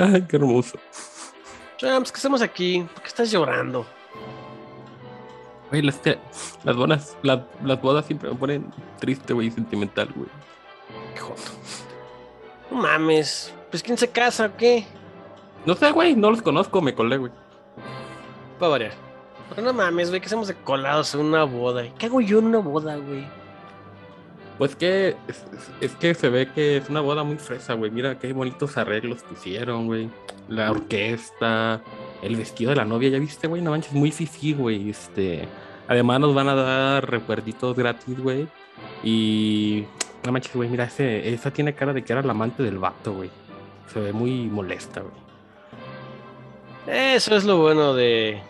Ay, qué hermoso. Champs, ¿qué hacemos aquí? ¿Por qué estás llorando? Güey, las, las bodas, las, las bodas siempre me ponen triste, güey, y sentimental, güey. Qué joto. No mames. Pues quién se casa o qué? No sé, güey, no los conozco, me colé, güey. Va a variar. Pero no mames, güey, ¿qué hacemos de colados en una boda? ¿Qué hago yo en una boda, güey? Pues que es, es- es que se ve que es una boda muy fresa, güey. Mira qué bonitos arreglos pusieron, güey. La orquesta, el vestido de la novia, ¿ya viste, güey? No manches, muy fifi, güey. Este, además nos van a dar recuerditos gratis, güey. Y no manches, güey, mira, ese, esa tiene cara de que era la amante del vato, güey. Se ve muy molesta, güey. Eso es lo bueno de,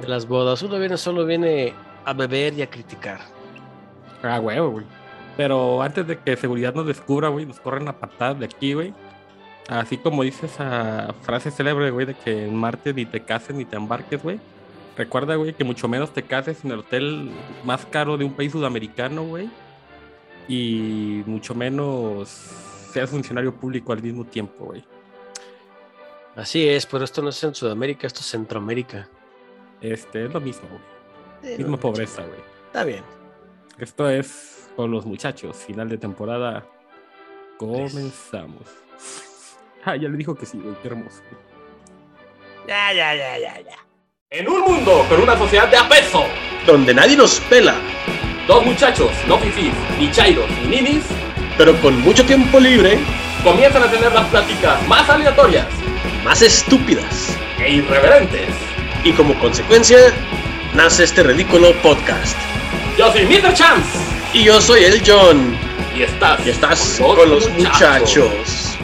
de las bodas. Uno viene, solo viene a beber y a criticar. Ah, huevo, güey. Pero antes de que seguridad nos descubra, güey, nos corren a patadas de aquí, güey. Así como dice esa frase célebre, güey, de que en Marte ni te cases ni te embarques, güey. Recuerda, güey, que mucho menos te cases en el hotel más caro de un país sudamericano, güey. Y mucho menos seas funcionario público al mismo tiempo, güey. Así es, pero esto no es en Sudamérica, esto es Centroamérica. Este es lo mismo, güey. Eh, Misma no, pobreza, güey. Está bien. Esto es con los muchachos. Final de temporada. Comenzamos. Ah, ya le dijo que sí, güey. Qué hermoso. Ya, ya, ya, ya, ya. En un mundo con una sociedad de apeso, donde nadie nos pela, dos muchachos, no fifís, ni chairos, ni ninis, pero con mucho tiempo libre, comienzan a tener las pláticas más aleatorias más estúpidas. e irreverentes. Y como consecuencia, nace este ridículo podcast. Yo soy Mr. Chance Y yo soy el John, y estás, y estás con los muchachos.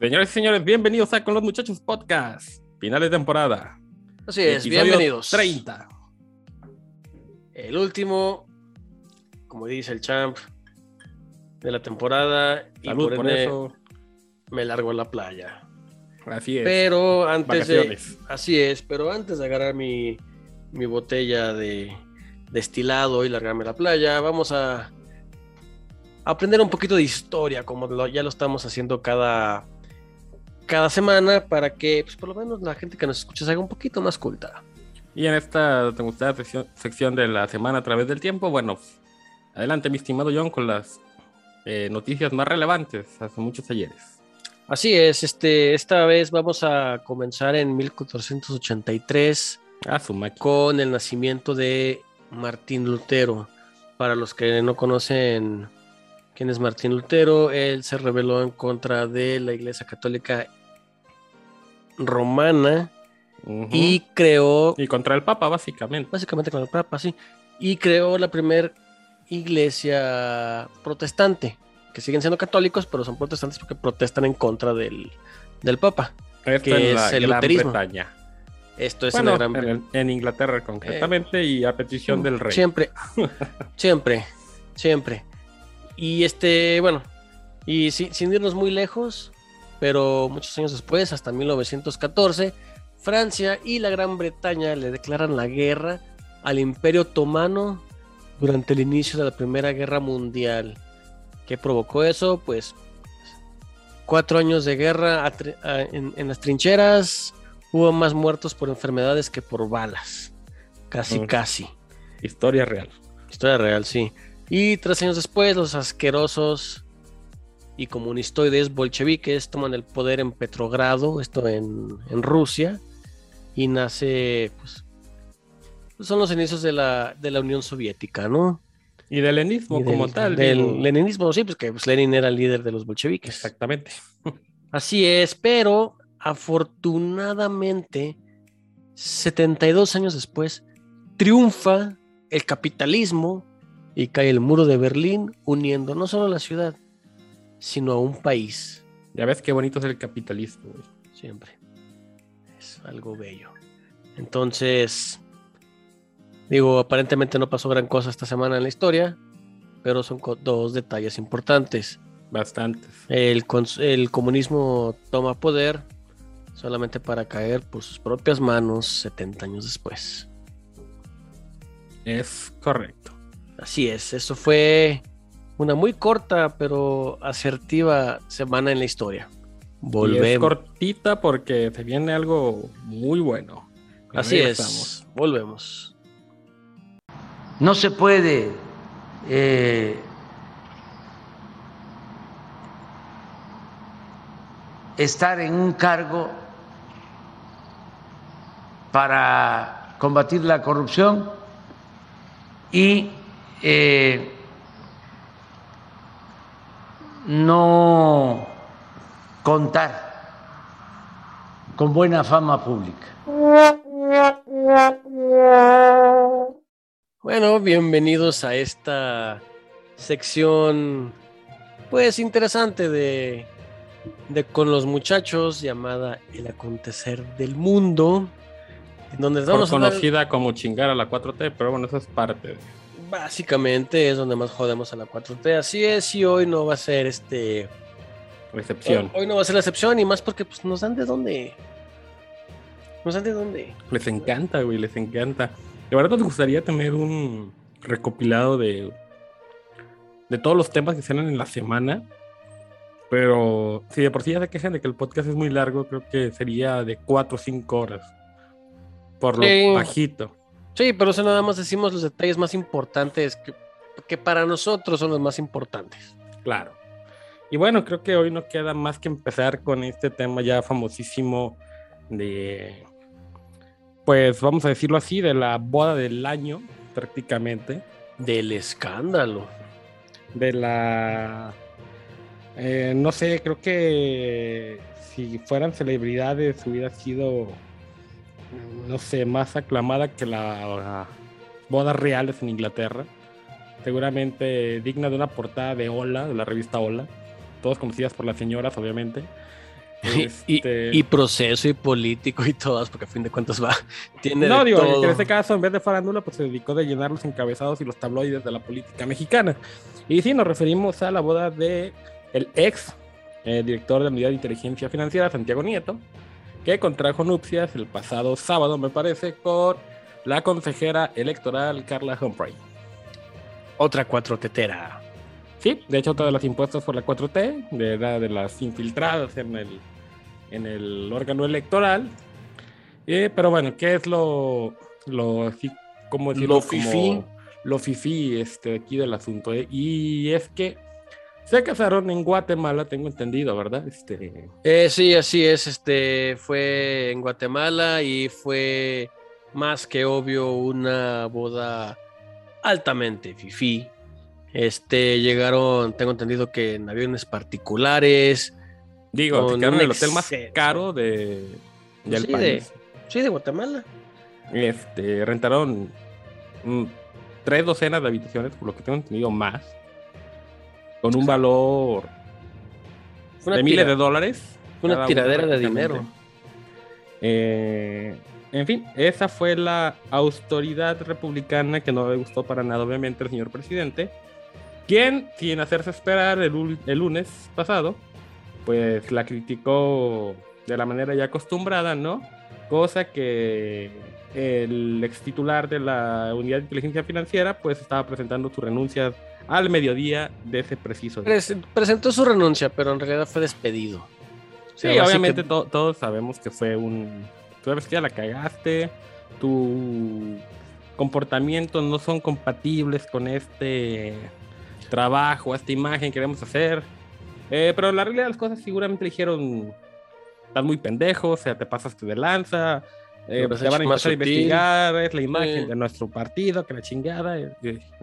Señores y señores, bienvenidos a Con los Muchachos Podcast. Final de temporada. Así es, Episodio bienvenidos. 30. El último, como dice el champ, de la temporada. Y por, por ende eso. me largo a la playa. Así es. Pero antes de. Así es, pero antes de agarrar mi, mi botella de destilado y largarme a la playa, vamos a aprender un poquito de historia, como lo- ya lo estamos haciendo cada, cada semana, para que pues, por lo menos la gente que nos escucha se haga un poquito más culta. Y en esta gustada sección, de la semana a través del tiempo, bueno, adelante mi estimado John con las eh, noticias más relevantes hace muchos ayeres. Así es, este, esta vez vamos a comenzar en 1483 Ah, con el nacimiento de Martín Lutero. Para los que no conocen quién es Martín Lutero, él se rebeló en contra de la Iglesia Católica Romana y creó, Y contra el Papa, básicamente. básicamente con el Papa, sí, y creó la primera iglesia protestante, que siguen siendo católicos, pero son protestantes porque protestan en contra del, del Papa. Que la es el Gran luterismo. Bretaña. Esto es Bueno, en Gran en, Inglaterra concretamente y a petición del rey. Siempre, siempre, siempre. Y este, bueno, y si- sin irnos muy lejos, pero muchos años después, hasta 1914, Francia y la Gran Bretaña le declaran la guerra al Imperio Otomano durante el inicio de la Primera Guerra Mundial. ¿Qué provocó eso? Pues cuatro años de guerra en las trincheras. Hubo más muertos por enfermedades que por balas. Casi, Mm. casi. Historia real. Historia real, sí. Y tres años después, los asquerosos y comunistoides bolcheviques toman el poder en Petrogrado, esto en, en Rusia, y nace, pues, son los inicios de la, de la Unión Soviética, ¿no? Y del helenismo Y como tal. Del digo. leninismo, sí, pues que pues, Lenin era el líder de los bolcheviques. Exactamente. Así es, pero afortunadamente, 72 años después, triunfa el capitalismo y cae el muro de Berlín, uniendo no solo la ciudad, sino a un país. Ya ves qué bonito es el capitalismo. güey. Siempre. Es algo bello. Entonces, digo, aparentemente no pasó gran cosa esta semana en la historia, pero son dos detalles importantes. Bastantes. El, el comunismo toma poder solamente para caer por sus propias manos 70 años después. Es correcto. Así es, eso fue una muy corta pero asertiva semana en la historia. Volvemos. Y es cortita porque se viene algo muy bueno. Así es. Volvemos. No se puede eh, estar en un cargo para combatir la corrupción y eh, no contar con buena fama pública. Bueno, bienvenidos a esta sección, pues interesante de, con los muchachos llamada El acontecer del mundo, donde estamos conocida como chingar a la 4T, pero bueno, eso es parte. Básicamente es donde más jodemos a la 4T, así es y hoy no va a ser este Recepción. Hoy, no va a ser la excepción y más porque pues, nos dan de dónde. Nos dan de dónde. Les encanta, güey, les encanta. De verdad nos gustaría tener un recopilado de, de todos los temas que salen en la semana. Pero si de por sí ya se quejan de que el podcast es muy largo, creo que sería de 4 o 5 horas. Por lo bajito. Sí, pero eso nada más decimos los detalles más importantes que, que para nosotros son los más importantes. Claro. Y bueno, creo que hoy no queda más que empezar con este tema ya famosísimo de, pues vamos a decirlo así, de la boda del año, prácticamente. Del escándalo. De la... Eh, no sé, creo que si fueran celebridades hubiera sido, no sé, más aclamada que la, bodas reales en Inglaterra. Seguramente digna de una portada de Hola, de la revista Hola todas conocidas por las señoras, obviamente. Este... Y, proceso y político y todas, porque a fin de cuentas va. Tiene no, digo, en este caso, en vez de farándula, pues se dedicó de llenar los encabezados y los tabloides de la política mexicana. Y sí, nos referimos a la boda de el ex eh, director de la Unidad de Inteligencia Financiera, Santiago Nieto, que contrajo nupcias el pasado sábado, me parece, con la consejera electoral Carla Humphrey. Otra cuatro tetera. Sí, de hecho, todas las impuestas por la 4T, de, de las infiltradas en el, en el órgano electoral. Eh, pero bueno, ¿qué es lo, lo ¿cómo decirlo? Lo fifi. Lo fifi este, aquí del asunto. Eh? Y es que se casaron en Guatemala, tengo entendido, ¿verdad? Este... Eh, sí, así es. Este, fue en Guatemala y fue más que obvio una boda altamente fifi este, llegaron, tengo entendido que en aviones particulares. Digo, en el hotel más caro de, del sí, país. De, sí, de Guatemala. Este, rentaron mm, tres docenas de habitaciones, por lo que tengo entendido más. Con un valor de miles de dólares. Una tiradera de dinero. Eh, en fin, esa fue la autoridad republicana que no le gustó para nada, obviamente, al señor presidente quien, sin hacerse esperar el, lunes pasado, pues la criticó de la manera ya acostumbrada, ¿no? Cosa que el ex titular de la Unidad de Inteligencia Financiera, pues estaba presentando su renuncia al mediodía de ese preciso día. presentó su renuncia, pero en realidad fue despedido. sí, obviamente todos sabemos que fue un... Tú sabes que ya la cagaste, tu comportamiento no son compatibles con este trabajo, esta imagen que queremos hacer. Eh, pero la realidad de las cosas seguramente dijeron, estás muy pendejo, o sea, te pasaste de lanza, eh, pues te van a empezar a investigar, es la imagen de nuestro partido, que la chingada,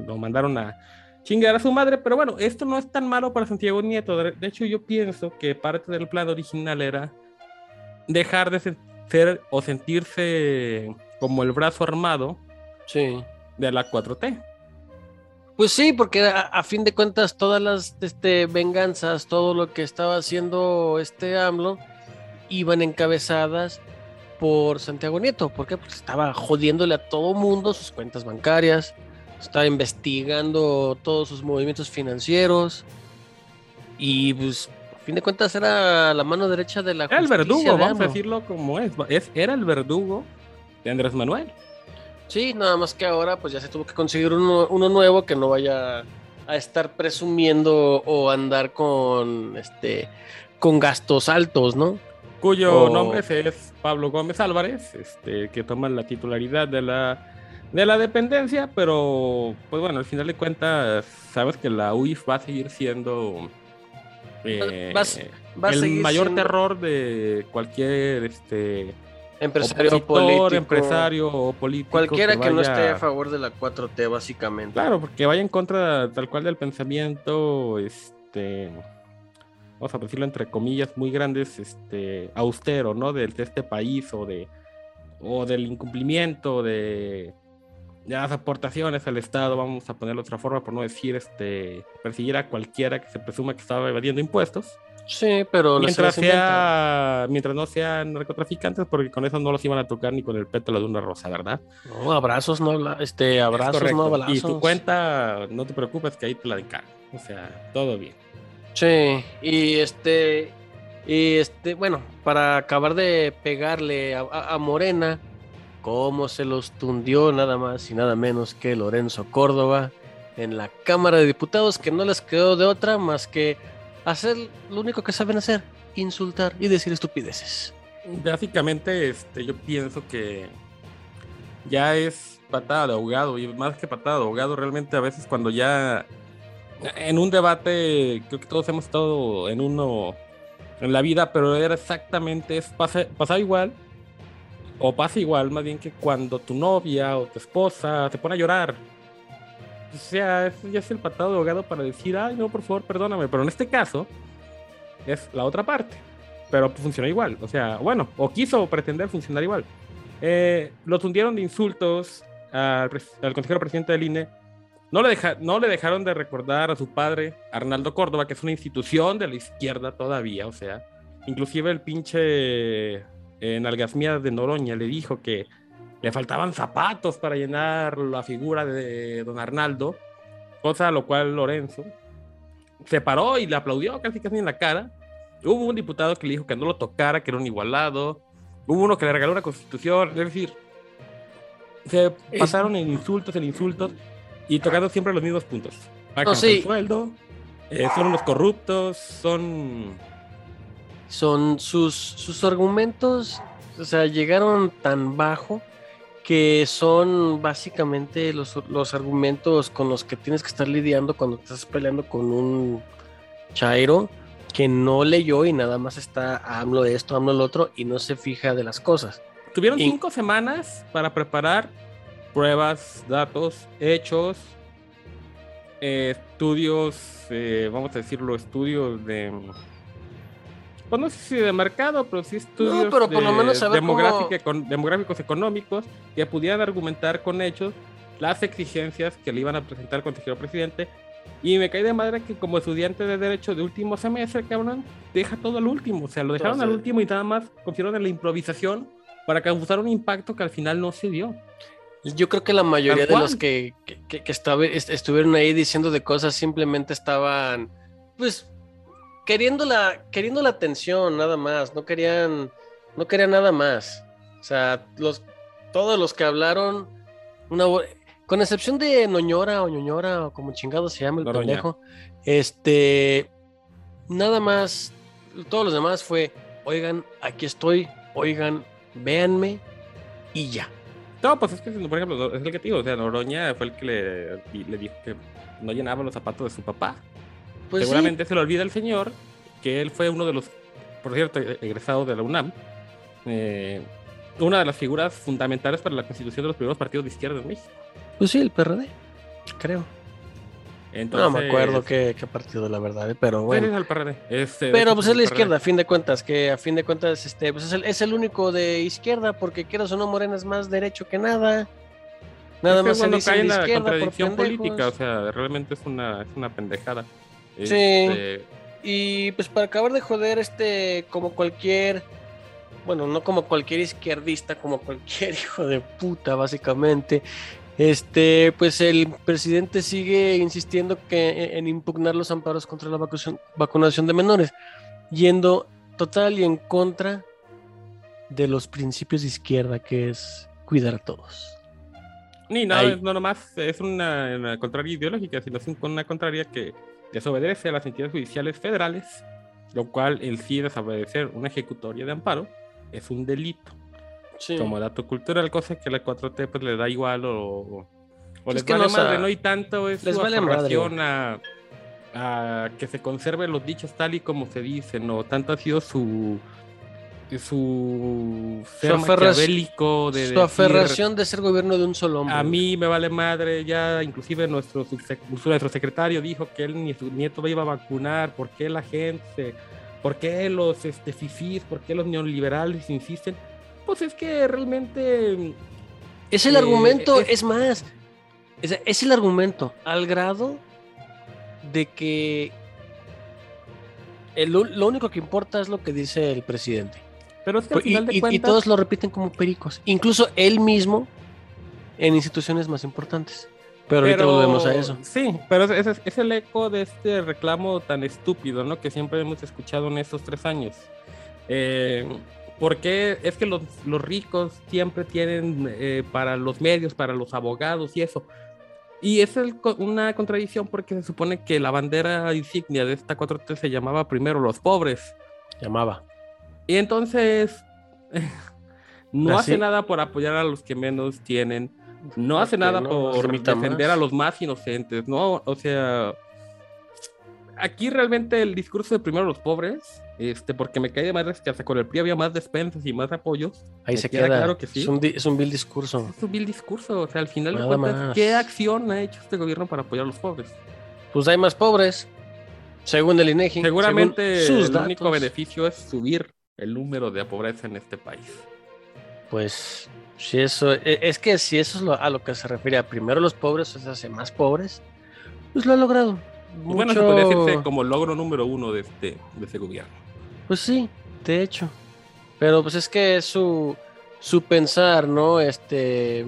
lo mandaron a chingar a su madre, pero bueno, esto no es tan malo para Santiago Nieto, de hecho yo pienso que parte del plan original era dejar de ser o sentirse como el brazo armado sí. de la 4T. Pues sí, porque a, fin de cuentas todas las este, venganzas, todo lo que estaba haciendo este AMLO, iban encabezadas por Santiago Nieto, porque pues estaba jodiéndole a todo mundo sus cuentas bancarias, estaba investigando todos sus movimientos financieros y pues a fin de cuentas era la mano derecha de la Era el verdugo, vamos a decirlo como es, es, era el verdugo de Andrés Manuel. Sí, nada más que ahora pues ya se tuvo que conseguir uno, nuevo que no vaya a estar presumiendo o andar con este con gastos altos, ¿no? Cuyo O- nombre es Pablo Gómez Álvarez, este, que toma la titularidad de la, de la dependencia, pero pues bueno, al final de cuentas, sabes que la UIF va a seguir siendo eh, va el seguir mayor siendo- terror de cualquier este, Empresario opositor, político, empresario o político. cualquiera que, no esté a favor de la 4T básicamente. Claro, porque vaya en contra tal cual del pensamiento, este, vamos a decirlo entre comillas muy grandes, este, austero, ¿no? Del- De, este país o de, o del incumplimiento de, de las aportaciones al Estado, vamos a ponerlo de otra forma, por no decir, este, perseguir a cualquiera que se presuma que estaba evadiendo impuestos, Sí, pero mientras sea, mientras no sean narcotraficantes, porque con eso no los iban a tocar ni con el pétalo de una rosa, ¿verdad? No, abrazos, no habla, este, Es abrazos, no abrazos. Y tu cuenta, no te preocupes que ahí te la encargo. O sea, todo bien. Sí, y este, y este, bueno, para acabar de pegarle a, a- a Morena, cómo se los tundió nada más y nada menos que Lorenzo Córdoba en la Cámara de Diputados, que no les quedó de otra más que hacer lo único que saben hacer, insultar y decir estupideces. Básicamente, este, yo pienso que ya es patada de ahogado, y más que patada de ahogado, realmente a veces cuando ya en un debate, creo que todos hemos estado en uno en la vida, pero era exactamente, es pasa, igual, o pasa igual, más bien que cuando tu novia o tu esposa te pone a llorar. O sea, ya es el patado de ahogado para decir, ay, no, por favor, perdóname. Pero en este caso, es la otra parte. Pero funciona igual. O sea, bueno, o quiso pretender funcionar igual. Eh, lo tundieron de insultos al consejero presidente del INE. No le, deja- no le dejaron de recordar a su padre, Arnaldo Córdoba, que es una institución de la izquierda todavía. O sea, inclusive el pinche eh, Nalgasmía de Noroña le dijo que le faltaban zapatos para llenar la figura de don Arnaldo, cosa a lo cual Lorenzo se paró y le aplaudió casi casi en la cara. Hubo un diputado que le dijo que no lo tocara, que era un igualado. Hubo uno que le regaló una constitución. Es decir, se pasaron en insultos, en insultos y tocando siempre los mismos puntos. Bajan sí. el sueldo, eh, son unos corruptos, son Son sus, sus argumentos, o sea, llegaron tan bajo que son básicamente los, los argumentos con los que tienes que estar lidiando cuando estás peleando con un chairo que no leyó y nada más está AMLO de esto, AMLO lo otro y no se fija de las cosas. Tuvieron Y- cinco semanas para preparar pruebas, datos, hechos, eh, estudios, eh, vamos a decirlo, estudios de... Pues no sé si de mercado, pero sí estudios pero por lo menos cómo- demográficos económicos que pudieran argumentar con hechos las exigencias que le iban a presentar al consejero presidente. Y me cae de madre que como estudiante de derecho de último semestre, cabrón, deja todo al último. O sea, lo dejaron al Entonces- último y nada más confiaron en la improvisación para causar un impacto que al final no se dio. Yo creo que la mayoría de los que, que, que- que estaba- est- estuvieron ahí diciendo de cosas simplemente estaban, pues, queriendo la, queriendo la atención, nada más. No querían, no querían nada más. O sea, los, todos los que hablaron, una, con excepción de Noñora o Ñoñora o como chingado se llama el pendejo, este, nada más, todos los demás fue, oigan, aquí estoy, oigan, véanme y ya. No, pues es que, por ejemplo, es el que te digo, o sea, Noroña fue el que le, le dijo que no llenaba los zapatos de su papá. Pues sí, Seguramente se le olvida al señor que él fue uno de los, por cierto, egresado de la UNAM, eh, una de las figuras fundamentales para la constitución de los primeros partidos de izquierda en México. Pues sí, el PRD, creo. Entonces, no me acuerdo qué, qué partido, la verdad, eh, pero Bueno, es el PRD. Este, de Pero pues es la el izquierda, a fin de cuentas, que a fin de cuentas este, pues es, el, es el único de izquierda, porque quieras o no, Morena es más derecho que nada. Nada más cuando cae en la contradicción política, o sea, realmente es una, es una pendejada. Sí. Este, Y pues para acabar de joder, este, como cualquier, bueno, no como cualquier izquierdista, como cualquier hijo de puta, básicamente, este, pues el presidente sigue insistiendo que en impugnar los amparos contra la vacunación, vacunación de menores, yendo total y en contra de los principios de izquierda, que es cuidar a todos. Ni no, Ahí. es- no nomás es una, una contraria ideológica, sino un- una contraria que desobedece a las entidades judiciales federales, lo cual en sí desobedecer una ejecutoria de amparo es un delito. Sí. Como dato cultural, cosa que la 4T pues le da igual o, o Es les vale no, madre, ¿no? Y tanto es les su vale a, a que se conserven los dichos tal y como se dicen, o tanto ha sido su su maquiavélico de Su decir, aferración de ser gobierno de un solo hombre. a mí me vale madre, ya inclusive nuestro, nuestro secretario dijo que él ni su nieto iba a vacunar, ¿por qué la gente, por qué los este, fifís, por qué los neoliberales insisten? Pues es que realmente Es el Eh, argumento, es- es, más, es, es el argumento al grado de que el- lo único que importa es lo que dice el presidente. Pero es que al Y, final de y- y cuentas, todos lo repiten como pericos, incluso él mismo en instituciones más importantes. Pero ahorita volvemos a eso. Sí, pero es, es el eco de este reclamo tan estúpido, ¿no? Que siempre hemos escuchado en estos tres años. Eh, porque es que los, los ricos siempre tienen eh, para los medios, para los abogados y eso. Y es el una contradicción porque se supone que la bandera insignia de esta 4T se llamaba primero los pobres. Llamaba. Y entonces no Así- hace nada por apoyar a los que menos tienen, no hace nada no, por defender más. a los más inocentes, ¿no? O sea, aquí realmente el discurso de primero los pobres, este, porque me cae de madres que hasta con el PRI había más despensas y más apoyos. Ahí me se queda queda. claro que sí. es, un, di- es un vil discurso. Es un vil discurso, o sea, al final de cuentas, más. ¿qué acción ha hecho este gobierno para apoyar a los pobres? Pues hay más pobres, según el INEGI. Seguramente sus el único beneficio es subir el número de pobreza en este país. Pues si eso, e- es que si eso es lo- a lo que se refiere a primero los pobres, se hace más pobres, pues lo ha logrado. Y Bueno, se Mucho- podría decirse como logro número uno de este, de este gobierno. Pues sí, de hecho. Pero pues es que su, su pensar, ¿no? Este,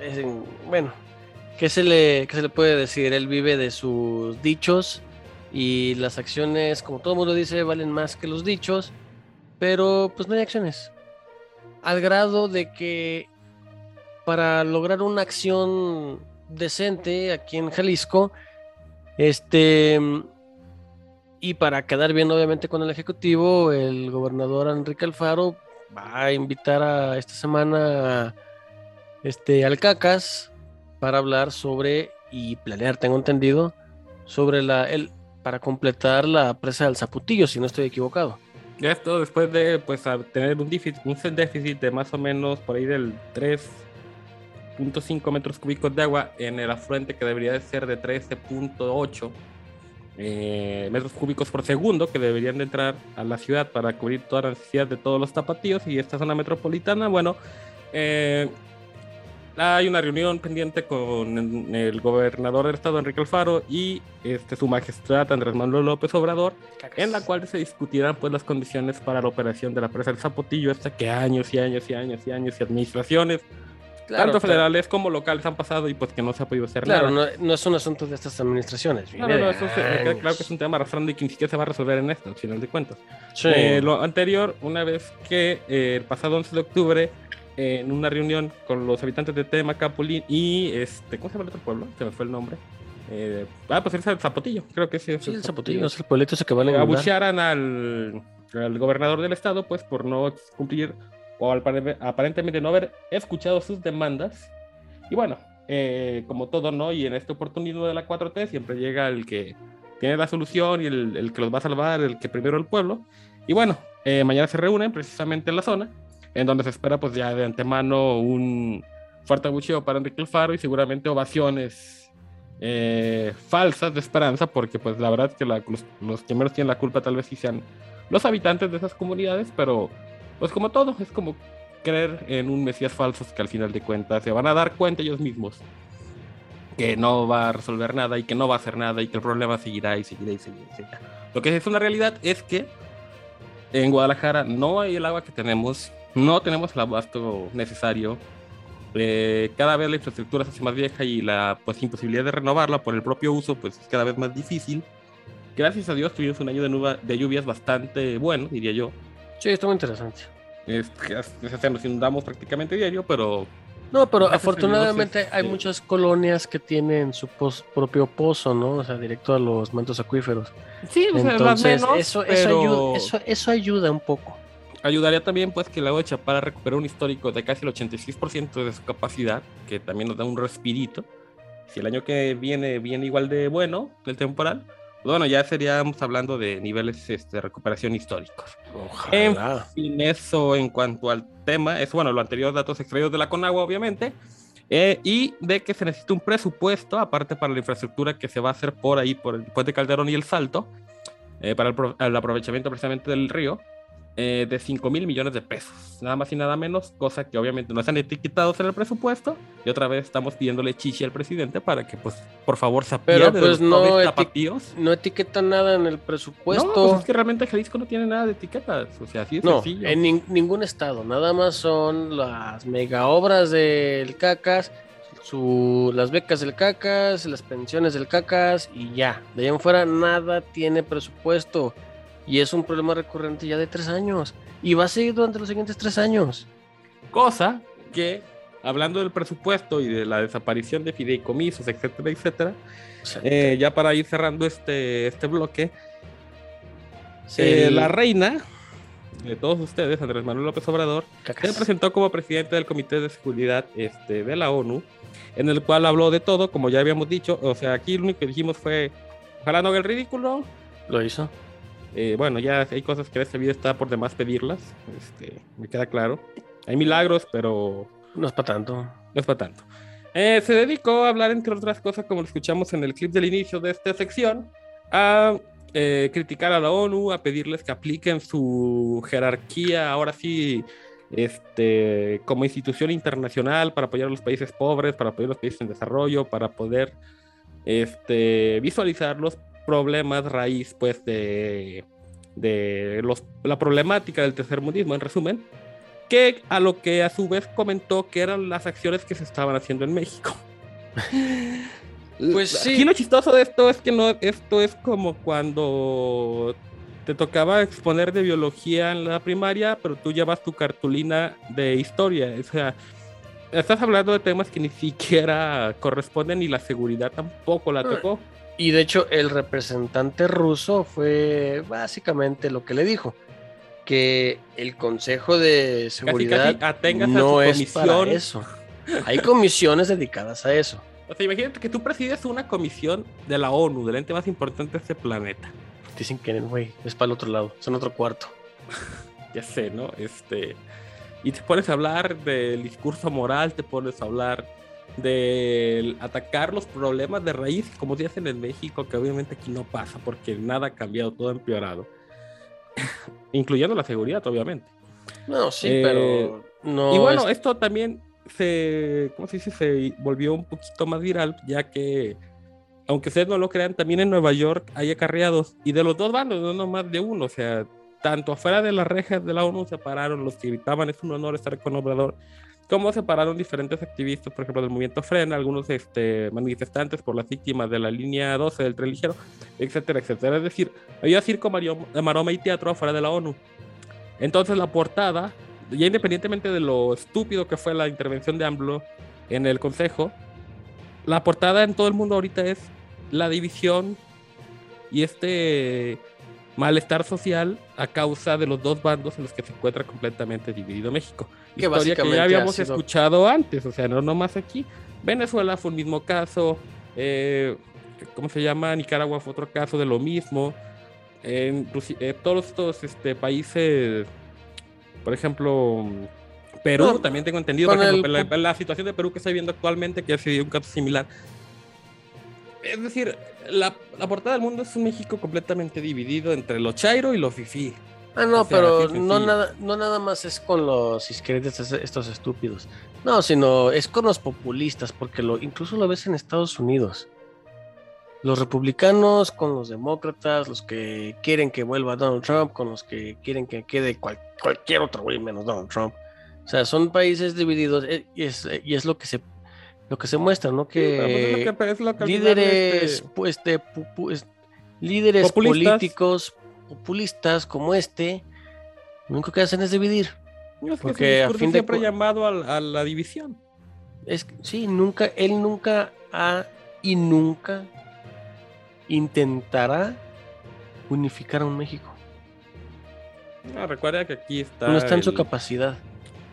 es en- bueno, ¿qué se, le, ¿qué se le puede decir? Él vive de sus dichos y las acciones, como todo el mundo dice, valen más que los dichos, pero pues no hay acciones. Al grado de que para lograr una acción decente aquí en Jalisco, este, y para quedar bien obviamente con el Ejecutivo, el gobernador Enrique Alfaro va a invitar a esta semana este, al Cacas para hablar sobre y planear, tengo entendido, sobre la, el, para completar la presa del Zaputillo, si no estoy equivocado. Esto después de pues tener un déficit, un déficit de más o menos por ahí del 3.5 metros cúbicos de agua en el afluente que debería de ser de 13.8 eh, metros cúbicos por segundo que deberían de entrar a la ciudad para cubrir toda la necesidad de todos los tapatíos y esta zona metropolitana, bueno, eh, hay una reunión pendiente con el gobernador del estado Enrique Alfaro y este, su majestad Andrés Manuel López Obrador en la cual se discutirán pues las condiciones para la operación de la presa del Zapotillo hasta que años y años y años y años y administraciones, Claro, tanto claro. federales como locales han pasado y pues que no se ha podido hacer Claro, nada. no, no es un asunto de estas administraciones. No, no, no, eso se- queda claro que es un tema arrastrando y que ni siquiera se va a resolver en esto, al final de cuentas. Sí. Eh, lo anterior, una vez que eh, el pasado 11 de octubre, en una reunión con los habitantes de Temacapulín y, este, ¿cómo se llama el otro pueblo? Se me fue el nombre. Eh, ah, pues es el Zapotillo, creo que sí. es Sí, el Zapotillo Zapotillo es el pueblito ese que vale eh, abuchearan al, al gobernador del estado, pues por no cumplir o aparentemente no haber escuchado sus demandas. Y bueno, eh, como todo, ¿no? Y en esta oportunidad de la 4T siempre llega el que tiene la solución y el, el que los va a salvar, el que primero el pueblo. Y bueno, eh, mañana se reúnen precisamente en la zona, en donde se espera pues ya de antemano un fuerte abucheo para Enrique Alfaro y seguramente ovaciones eh, falsas de esperanza, porque pues la verdad es que la- los, los que menos tienen la culpa tal vez sí sean los habitantes de esas comunidades, pero pues como todo, es como creer en un Mesías falso que al final de cuentas se van a dar cuenta ellos mismos que no va a resolver nada y que no va a hacer nada y que el problema seguirá y seguirá y seguirá. y seguirá. Lo que es una realidad es que en Guadalajara no hay el agua que tenemos, no tenemos el abasto necesario. eh, cada vez la infraestructura se hace más vieja y la pues, imposibilidad de renovarla por el propio uso pues es cada vez más difícil. Gracias a Dios tuvimos un año de, nuba- de lluvias bastante bueno, diría yo. Sí, está muy interesante. Es, nos inundamos prácticamente diario, pero No, pero Dios, afortunadamente hay este- muchas colonias que tienen su pos- propio pozo, ¿no? O sea, directo a los mantos acuíferos. Sí, o sea, Entonces, menos, eso, eso, ayuda, eso, eso ayuda un poco. Ayudaría también pues que el lago de Chapala recupere un histórico de casi el 86% de su capacidad, que también nos da un respirito. Si el año que viene viene igual de bueno, el temporal, pues, bueno, ya seríamos hablando de niveles este, de recuperación históricos. Ojalá. En eso en cuanto al tema, es bueno, lo anterior, datos extraídos de la Conagua, obviamente, eh, y de que se necesita un presupuesto, aparte para la infraestructura que se va a hacer por ahí, por el puente Calderón y el Salto, eh, para el, el aprovechamiento precisamente del río, eh, de 5 mil millones de pesos, nada más y nada menos, cosa que obviamente no están etiquetados en el presupuesto, y otra vez estamos pidiéndole chichi al presidente para que, pues, por favor, se Pero, de pues, los no eti-. No etiqueta nada en el presupuesto. No, pues es que realmente Jalisco no tiene nada de etiquetas, o sea, así de No, sencillo. en nin- ningún estado. Nada más son las mega obras del Cacas, su, las becas del Cacas, las pensiones del Cacas y ya. De allá en fuera nada tiene presupuesto. Y es un problema recurrente ya de tres años. Y va a seguir durante los siguientes tres años. Cosa que, hablando del presupuesto y de la desaparición de fideicomisos, etcétera, etcétera, eh, ya para ir cerrando este, este bloque, sí, eh, la reina de todos ustedes, Andrés Manuel López Obrador, Cacas. se presentó como presidente del Comité de Seguridad este, de la ONU, en el cual habló de todo, como ya habíamos dicho. O sea, aquí lo único que dijimos fue, ojalá no haga el ridículo. Lo hizo. Eh, bueno, ya hay cosas que en esta vida está por demás pedirlas, este, me queda claro. Hay milagros, pero No es para tanto. no es para tanto. Eh, se dedicó a hablar, entre otras cosas, como lo escuchamos en el clip del inicio de esta sección, a eh, criticar a la ONU, a pedirles que apliquen su jerarquía, ahora sí, este, como institución internacional para apoyar a los países pobres, para apoyar a los países en desarrollo, para poder este, visualizar los problemas raíz, pues, de, de los, la problemática del tercermundismo, en resumen que a lo que a su vez comentó que eran las acciones que se estaban haciendo en México. Pues sí. Aquí lo chistoso de esto es que no, esto es como cuando te tocaba exponer de biología en la primaria, pero tú llevas tu cartulina de historia. O sea, estás hablando de temas que ni siquiera corresponden y la seguridad tampoco la tocó. Y de hecho, el representante ruso fue básicamente lo que le dijo: que el Consejo de Seguridad casi a no es para comisión. eso. Hay comisiones dedicadas a eso. O sea, imagínate que tú presides una comisión de la ONU, del ente más importante de este planeta. Dicen que, güey, es para el otro lado, es en otro cuarto. ya sé, ¿no? Este, y te pones a hablar del discurso moral, te pones a hablar de atacar los problemas de raíz, como se hacen en México, que obviamente aquí no pasa porque nada ha cambiado, todo ha empeorado. Incluyendo la seguridad, obviamente. No, sí, Eh, pero no. y bueno, es- esto también se, ¿cómo se dice? Se volvió un poquito más viral, ya que, aunque ustedes no lo crean, también en Nueva York hay acarreados, y de los dos bandos, no nomás de uno, o sea, tanto afuera de las rejas de la ONU se pararon los que gritaban, es un honor estar con Obrador, como se pararon diferentes activistas, por ejemplo, del movimiento Frena, algunos este, manifestantes por las víctimas de la línea 12 del tren ligero, etcétera, etcétera. Es decir, había circo, maroma y teatro afuera de la ONU. Entonces la portada, ya independientemente de lo estúpido que fue la intervención de AMLO en el Consejo, la portada en todo el mundo ahorita es la división y este malestar social a causa de los dos bandos en los que se encuentra completamente dividido México. Que Historia que ya ha habíamos sido- escuchado antes, o sea, no nomás aquí. Venezuela fue un mismo caso, eh, ¿cómo se llama? Nicaragua fue otro caso de lo mismo. Inclusi- eh, todos estos este, países, por ejemplo, Perú, No, también tengo entendido, por ejemplo, el- la, la situación de Perú que estoy viendo actualmente, que ha sido un caso similar. Es decir, la, la portada del mundo es un México completamente dividido entre lo chairo y lo fifí. Ah, no, o sea, pero no nada, no nada más es con los es- estos estúpidos. No, sino es con los populistas, porque lo, incluso lo ves en Estados Unidos. Los republicanos con los demócratas, los que quieren que vuelva Donald Trump, con los que quieren que quede cual- cualquier otro güey menos Donald Trump. O sea, son países divididos eh, y es, eh, y es lo que se lo que se muestra, ¿no? Pues es Que que- líderes, este, pues, de pu- pu- es- líderes Populistas. políticos populistas como este, lo único que hacen es dividir. su porque a fin siempre ha llamado a, a la división. Es, sí, nunca, él nunca ha y nunca intentará unificar a un México. No, recuerda que aquí está. No está en su capacidad.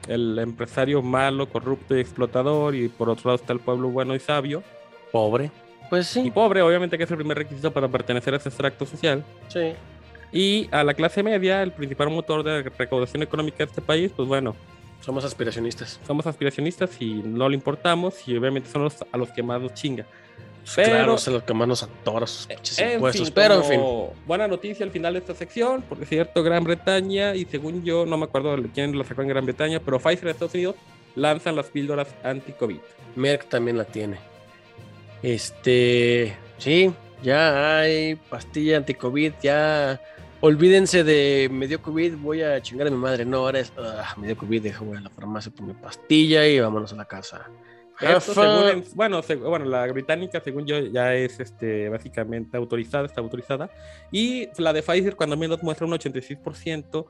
el empresario malo, corrupto y explotador, y por otro lado está el pueblo bueno y sabio. Pobre. Pues Y sí, pobre, obviamente, que es el primer requisito para pertenecer a ese extracto social. sí. Y a la clase media, el principal motor de recaudación económica de este país, pues bueno, Somos aspiracionistas. somos aspiracionistas y no le importamos, y obviamente son los, a los que más nos chinga. Pero, Pero- claro, es lo que más nos atora sus pinches En impuestos. fin, pero en fin. Buena noticia al final de esta sección, porque es cierto, Gran Bretaña, y según yo, no me acuerdo de quién lo sacó en Gran Bretaña, pero Pfizer de Estados Unidos lanzan las píldoras anti-COVID. Merck también la tiene. Este, sí, ya hay pastilla anti-COVID, ya olvídense de me dio COVID, voy a chingar a mi madre. No, ahora es, ah, me dio COVID, dejo voy a la farmacia por mi pastilla y vámonos a la casa. Esto según en- bueno, seg- bueno, la británica, según yo, ya es este, básicamente autorizada, está autorizada. Y la de Pfizer, cuando menos muestra un 86%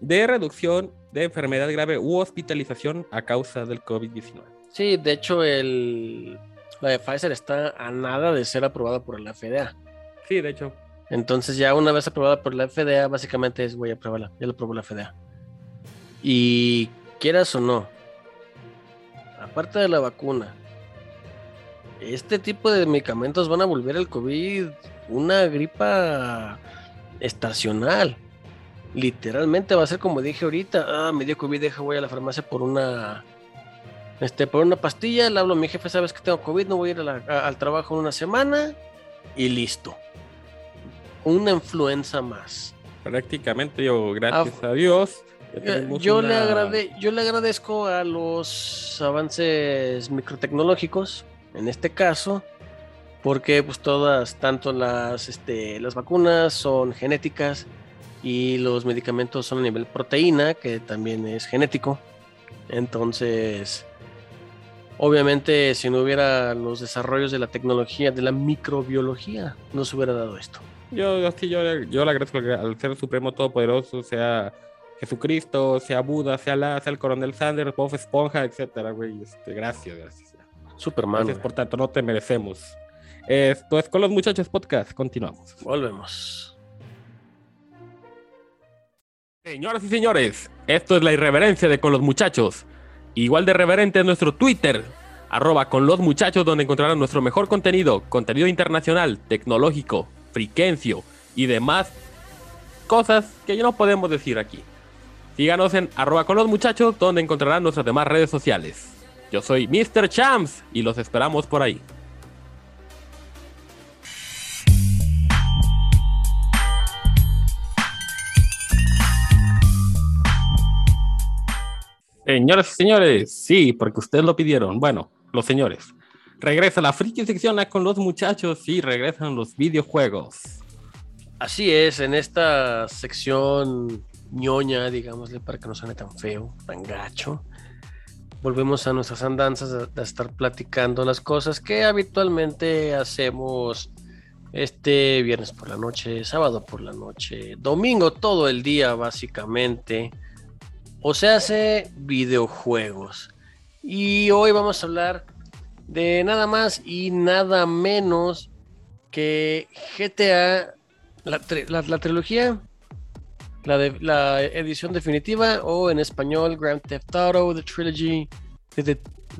de reducción de enfermedad grave u hospitalización a causa del COVID-19. Sí, de hecho, el, la de Pfizer está a nada de ser aprobada por la FDA. Sí, de hecho. Entonces ya una vez aprobada por la FDA, básicamente es voy a aprobarla, ya la aprobó la FDA. Y quieras o no, aparte de la vacuna, este tipo de medicamentos van a volver al COVID una gripa estacional. Literalmente va a ser como dije ahorita, ah, me dio COVID, deja voy a la farmacia por una este por una pastilla, le hablo a mi jefe, sabes que tengo COVID, no voy a ir al trabajo en una semana y listo una influenza más. Prácticamente yo, gracias Ah, a Dios. Yo, le agrade- yo le agradezco a los avances microtecnológicos, en este caso, porque pues todas, tanto las, este, las vacunas son genéticas y los medicamentos son a nivel proteína, que también es genético. Entonces, obviamente, si no hubiera los desarrollos de la tecnología, de la microbiología, no se hubiera dado esto. Yo, yo sí, yo, yo le agradezco al ser supremo todopoderoso, sea Jesucristo, sea Buda, sea la, sea el coronel Sanders, Bob Esponja, etcétera, güey. Este, gracias, gracias. Superman. Gracias por tanto, no te merecemos. Esto es con los muchachos podcast, continuamos. Volvemos. Señoras y señores, esto es la irreverencia de con los muchachos. Igual de reverente es nuestro Twitter, arroba con los muchachos, donde encontrarán nuestro mejor contenido, contenido internacional, tecnológico, friquencio y demás cosas que ya no podemos decir aquí. Síganos en arroba con los muchachos, donde encontrarán nuestras demás redes sociales. Yo soy Mr. Champs y los esperamos por ahí. Señoras y señores, sí, porque ustedes lo pidieron. Bueno, los señores. Regresa la friki sección a con los muchachos y regresan los videojuegos. Así es, en esta sección ñoña, digámosle, para que no suene tan feo, tan gacho, volvemos a nuestras andanzas de estar platicando las cosas que habitualmente hacemos este viernes por la noche, sábado por la noche, domingo todo el día básicamente, o se hace videojuegos. Y hoy vamos a hablar de nada más y nada menos que GTA la, la- trilogía, la, la edición definitiva o en español Grand Theft Auto, The Trilogy, The,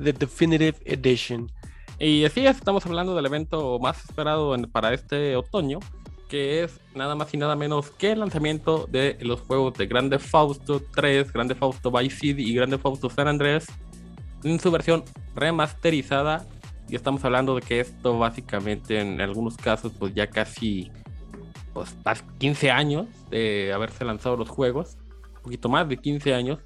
The- Definitive Edition. Y así es, estamos hablando del evento más esperado para este otoño, que es nada más y nada menos que el lanzamiento de los juegos de Grande Fausto 3, Grande Fausto Vice City y Grande Fausto San Andrés en su versión remasterizada. Y estamos hablando de que esto básicamente en algunos casos pues ya casi pues, pas- 15 años de haberse lanzado los juegos, un poquito más de 15 años.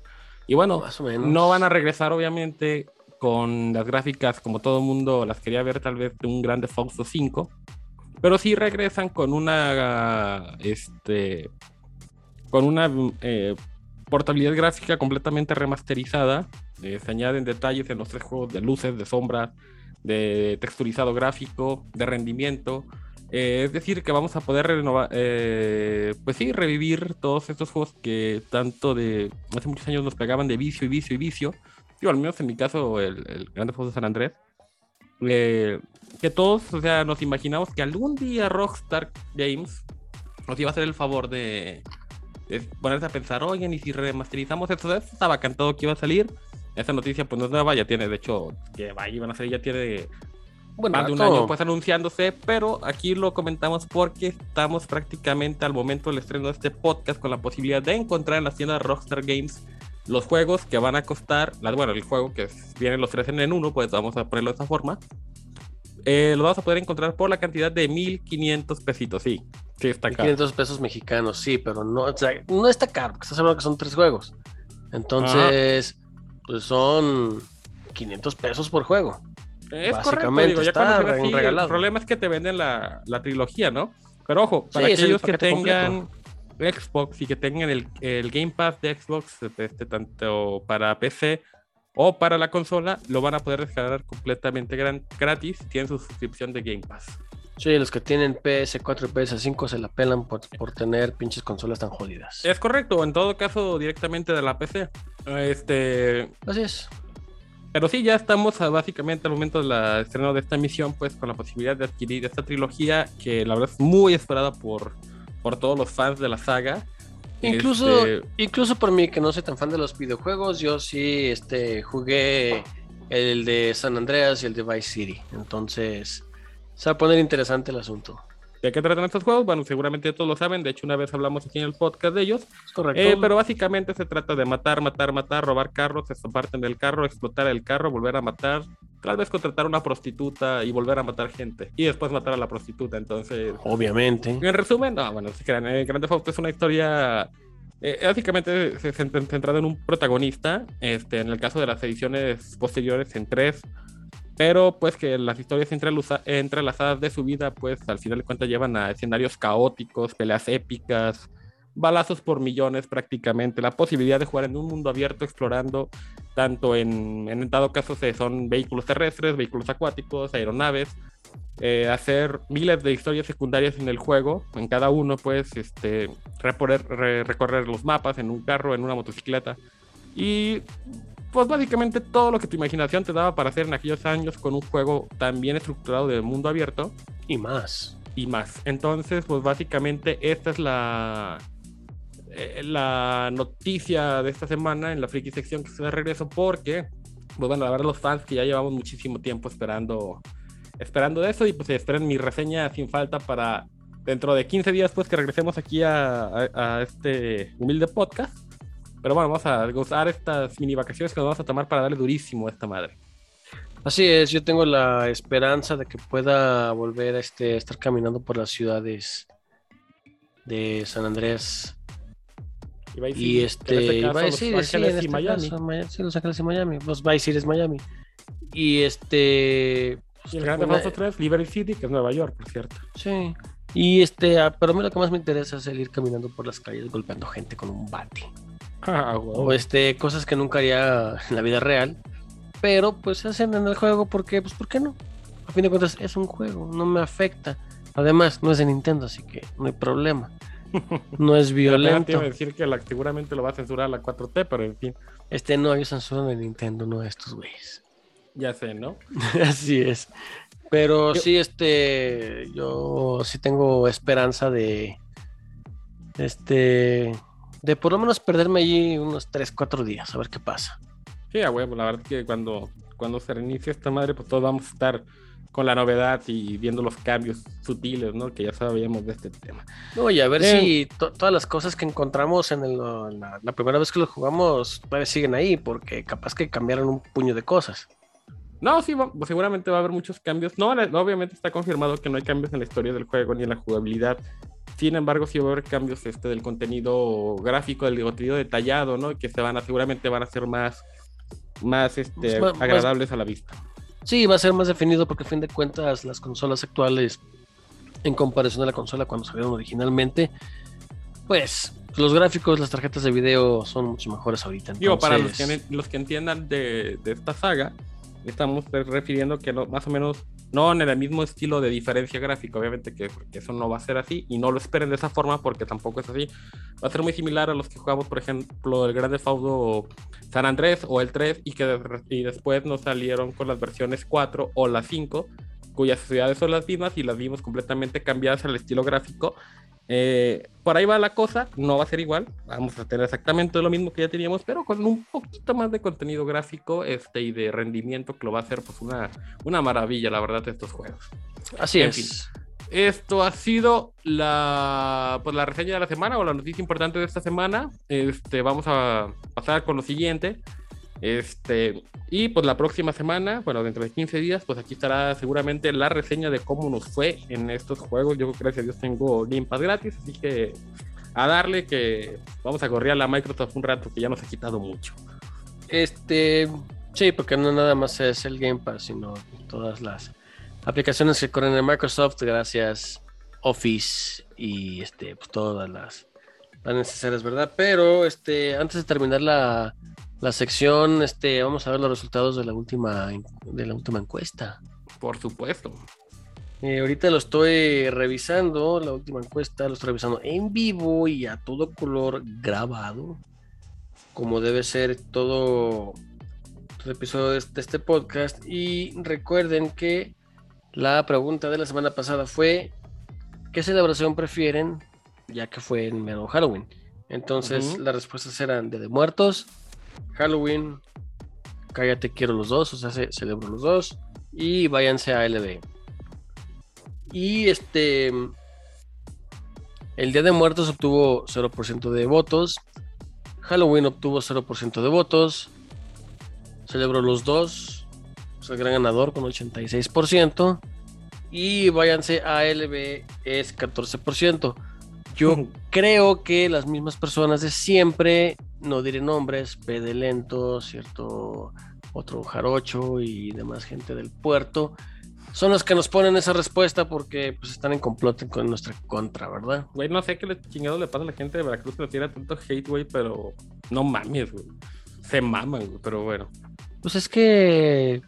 Y bueno, Más o menos. no van a regresar obviamente con las gráficas como todo el mundo las quería ver tal vez de un Grande Fausto 5, pero sí regresan con una este con una eh, portabilidad gráfica completamente remasterizada. Eh, se añaden detalles en los tres juegos de luces, de sombras, de texturizado gráfico, de rendimiento. Eh, es decir, que vamos a poder renovar, eh, pues sí, revivir todos estos juegos que tanto de hace muchos años nos pegaban de vicio y vicio y vicio. digo, al menos en mi caso, el, el Grande Foto de San Andrés, eh, que todos, o sea, nos imaginamos que algún día Rockstar Games nos iba a hacer el favor de, de ponerse a pensar, oigan, y si remasterizamos esto, estaba cantado que iba a salir. Esa noticia, pues no es nueva, ya tiene, de hecho, que va, iban a salir, ya tiene Bueno, más de un todo- año pues anunciándose, pero aquí lo comentamos porque estamos prácticamente al momento del estreno de este podcast con la posibilidad de encontrar en las tiendas Rockstar Games los juegos que van a costar, la- bueno, el juego que vienen los tres en uno, pues vamos a ponerlo de esa forma. Eh, lo vamos a poder encontrar por la cantidad de 1500 pesitos, sí. Sí, está caro. 500 pesos mexicanos, sí, pero no, o sea, no está caro, porque estás hablando que son tres juegos. Entonces, pues son 500 pesos por juego. Es correcto, digo, ya está así, el regalado. problema es que te venden la, la trilogía, ¿no? Pero ojo, para Sí, el aquellos que tengan Xbox y que tengan el, el Game Pass de Xbox, este, tanto para PC o para la consola, lo van a poder descargar completamente gran- gratis tienen su suscripción de Game Pass. Sí, los que tienen PS4 y PS5 se la pelan por, por tener pinches consolas tan jodidas. Es correcto, en todo caso directamente de la PC. Este, Así es. Pero sí, ya estamos a- básicamente al momento del estreno de esta emisión, pues con la posibilidad de adquirir esta trilogía que la verdad es muy esperada por, por todos los fans de la saga. Incluso, Este, incluso por mí, que no soy tan fan de los videojuegos, yo sí este, jugué el de San Andreas y el de Vice City. Entonces, se va a poner interesante el asunto. ¿De qué tratan estos juegos? Bueno, seguramente todos lo saben. De hecho, una vez hablamos aquí en el podcast de ellos. Es correcto. Eh, pero básicamente se trata de matar, matar, matar, robar carros, estamparte del carro, explotar el carro, volver a matar, tal vez contratar a una prostituta y volver a matar gente. Y después matar a la prostituta. Entonces, Obviamente. En resumen, no, bueno, se crean. eh, Grand Theft Auto es una historia eh, básicamente centrada en un protagonista. Este, en el caso de las ediciones posteriores, en tres. Pero pues que las historias entrelazadas de su vida, pues al final de cuentas llevan a escenarios caóticos, peleas épicas, balazos por millones prácticamente, la posibilidad de jugar en un mundo abierto explorando tanto en, en dado caso son vehículos terrestres, vehículos acuáticos, aeronaves, eh, hacer miles de historias secundarias en el juego, en cada uno pues este, recorrer, re- recorrer los mapas en un carro, en una motocicleta y pues básicamente todo lo que tu imaginación te daba para hacer en aquellos años con un juego tan bien estructurado de mundo abierto Y más. y más. Entonces, pues básicamente esta es la, eh, la noticia de esta semana en la friki sección que se de regreso porque, pues bueno, la verdad los fans que ya llevamos muchísimo tiempo esperando, esperando de eso y pues esperen mi reseña sin falta para dentro de 15 días pues que regresemos aquí a, a- a este humilde podcast. Pero bueno, vamos a gozar estas mini vacaciones que nos vamos a tomar para darle durísimo a esta madre. Así es, yo tengo la esperanza de que pueda volver a este, estar caminando por las ciudades de San Andrés Y, va a decir, este, va a Los decir, sí, Ángeles en y este Miami. caso, sí, Los Ángeles y Miami, los Vice City es Miami. Y este, Y el Grande una- Auto 3, Liberty City, que es Nueva York, por cierto. sí, y este, ah, pero a mí lo que más me interesa es el ir caminando por las calles golpeando gente con un bate. Ah. O este, cosas que nunca haría en la vida real, pero pues se hacen en el juego porque, pues, ¿por qué no? A fin de cuentas es un juego, no me afecta. Además, no es de Nintendo, así que no hay problema. No es Te violento. iba a decir que la- seguramente lo va a censurar la 4T, pero en fin, Este no, ellos censuran de Nintendo, no de estos güeyes. ya sé, ¿no? Así es. Pero Yo- sí, este, yo sí tengo esperanza de, este, de por lo menos perderme allí unos 3, 4 días, a ver qué pasa. Sí, a huevo, la verdad es que cuando, cuando se reinicie esta madre, pues todos vamos a estar con la novedad y viendo los cambios sutiles, ¿no? Que ya sabíamos de este tema. No, y a ver Eh. si to- todas las cosas que encontramos en el- la, la primera vez que lo jugamos todavía siguen ahí, porque capaz que cambiaron un puño de cosas. No, sí, va- pues seguramente va a haber muchos cambios. No, la- obviamente está confirmado que no hay cambios en la historia del juego ni en la jugabilidad. Sin embargo, sí va a haber cambios este, del contenido gráfico, del contenido detallado, ¿no? Que se van a, seguramente van a ser más, más este, Más- más- agradables a la vista. Sí, va a ser más definido porque a fin de cuentas las consolas actuales, en comparación a la consola cuando salieron originalmente, pues los gráficos, las tarjetas de video son mucho mejores ahorita. Digo, para los que, entonces- los que entiendan de, de esta saga, estamos refiriendo que lo- más o menos no en el mismo estilo de diferencia gráfica, obviamente que, eso no va a ser así y no lo esperen de esa forma porque tampoco es así. Va a ser muy similar a los que jugamos, por ejemplo, el Grande Faudo San Andrés o el 3 y que y después nos salieron con las versiones 4 o las 5 cuyas ciudades son las mismas y las vimos completamente cambiadas al estilo gráfico eh, por ahí va la cosa, no va a ser igual, vamos a tener exactamente lo mismo que ya teníamos, pero con un poquito más de contenido gráfico este, y de rendimiento que lo va a hacer pues una, una maravilla, la verdad, de estos juegos. Así es. esto ha sido la, pues, la reseña de la semana o la noticia importante de esta semana. Este, vamos a pasar con lo siguiente. Este, y pues la próxima semana, bueno, dentro de 15 días, pues aquí estará seguramente la reseña de cómo nos fue en estos juegos. Yo gracias a Dios tengo limpas gratis, así que a darle que vamos a correr a la Microsoft un rato que ya nos ha quitado mucho. Este, sí, porque no nada más es el Game Pass, sino todas las aplicaciones que corren en Microsoft, gracias Office y este, pues todas las, las necesarias, ¿verdad? Pero este, antes de terminar la la sección, este, vamos a ver los resultados de la última, de la última encuesta. Por supuesto. Eh, ahorita lo estoy revisando, la última encuesta, lo estoy revisando en vivo y a todo color grabado, como debe ser todo, el episodio de este podcast. Y recuerden que la pregunta de la semana pasada fue, ¿qué celebración prefieren? Ya que fue en mero Halloween. Entonces las respuestas eran de, de muertos, Halloween, Cállate, quiero los dos, o sea, se, celebro los dos. Y váyanse a LB. Y este. El Día de Muertos obtuvo 0% de votos. Halloween obtuvo 0% de votos. Celebró los dos. Es el gran ganador con 86%. Y váyanse a LB es 14%. Yo creo que las mismas personas de siempre no diré nombres, P de Lento, cierto otro jarocho y demás gente del puerto, son los que nos ponen esa respuesta porque pues están en complot con nuestra contra, ¿verdad? Güey, no sé qué le, chingado le pasa a la gente de Veracruz que no tiene tanto hate, güey, pero no mames, güey. Se maman, güey, pero bueno. Pues es que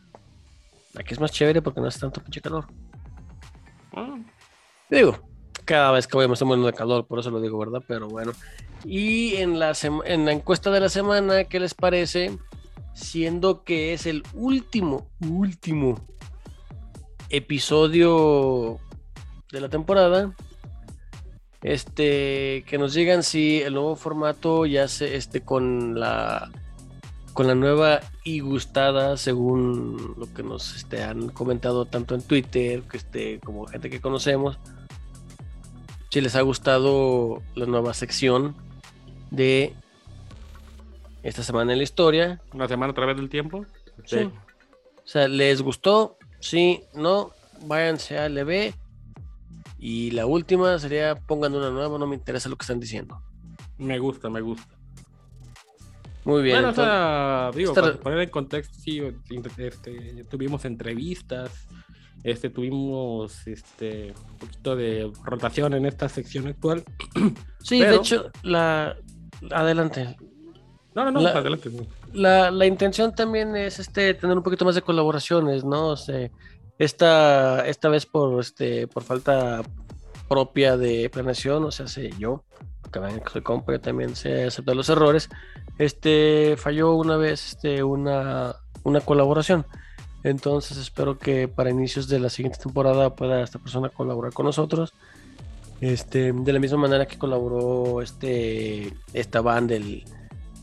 aquí es más chévere porque no hace tanto pinche calor. Ah. Digo, cada vez que voy me estoy muriendo de calor, por eso lo digo, ¿verdad? Pero bueno. Y en la, en la encuesta de la semana, ¿qué les parece? Siendo que es el último, último episodio de la temporada. Este, que nos digan si el nuevo formato ya se, este, con la, con la nueva y gustada, según lo que nos este, han comentado tanto en Twitter, que este, como gente que conocemos, si les ha gustado la nueva sección de esta semana en la historia. Una semana a través del tiempo. Sí. O sea, ¿les gustó? Sí, no, váyanse a LB. Y la última sería pongan una nueva, no me interesa lo que están diciendo. Me gusta, me gusta. Muy bien. Bueno, o sea, digo, para poner en contexto, sí, este, tuvimos entrevistas, este, tuvimos este, un poquito de rotación en esta sección actual. Sí, de hecho, la, Adelante. No, no, no, adelante. La, intención también es este tener un poquito más de colaboraciones, ¿no? O esta, esta vez por este por falta propia de planeación, o sea, sé yo, que soy compa, yo también sé aceptar los errores. Este falló una vez este, una, una colaboración. Entonces espero que para inicios de la siguiente temporada pueda esta persona colaborar con nosotros. Este, de la misma manera que colaboró este, esta banda del,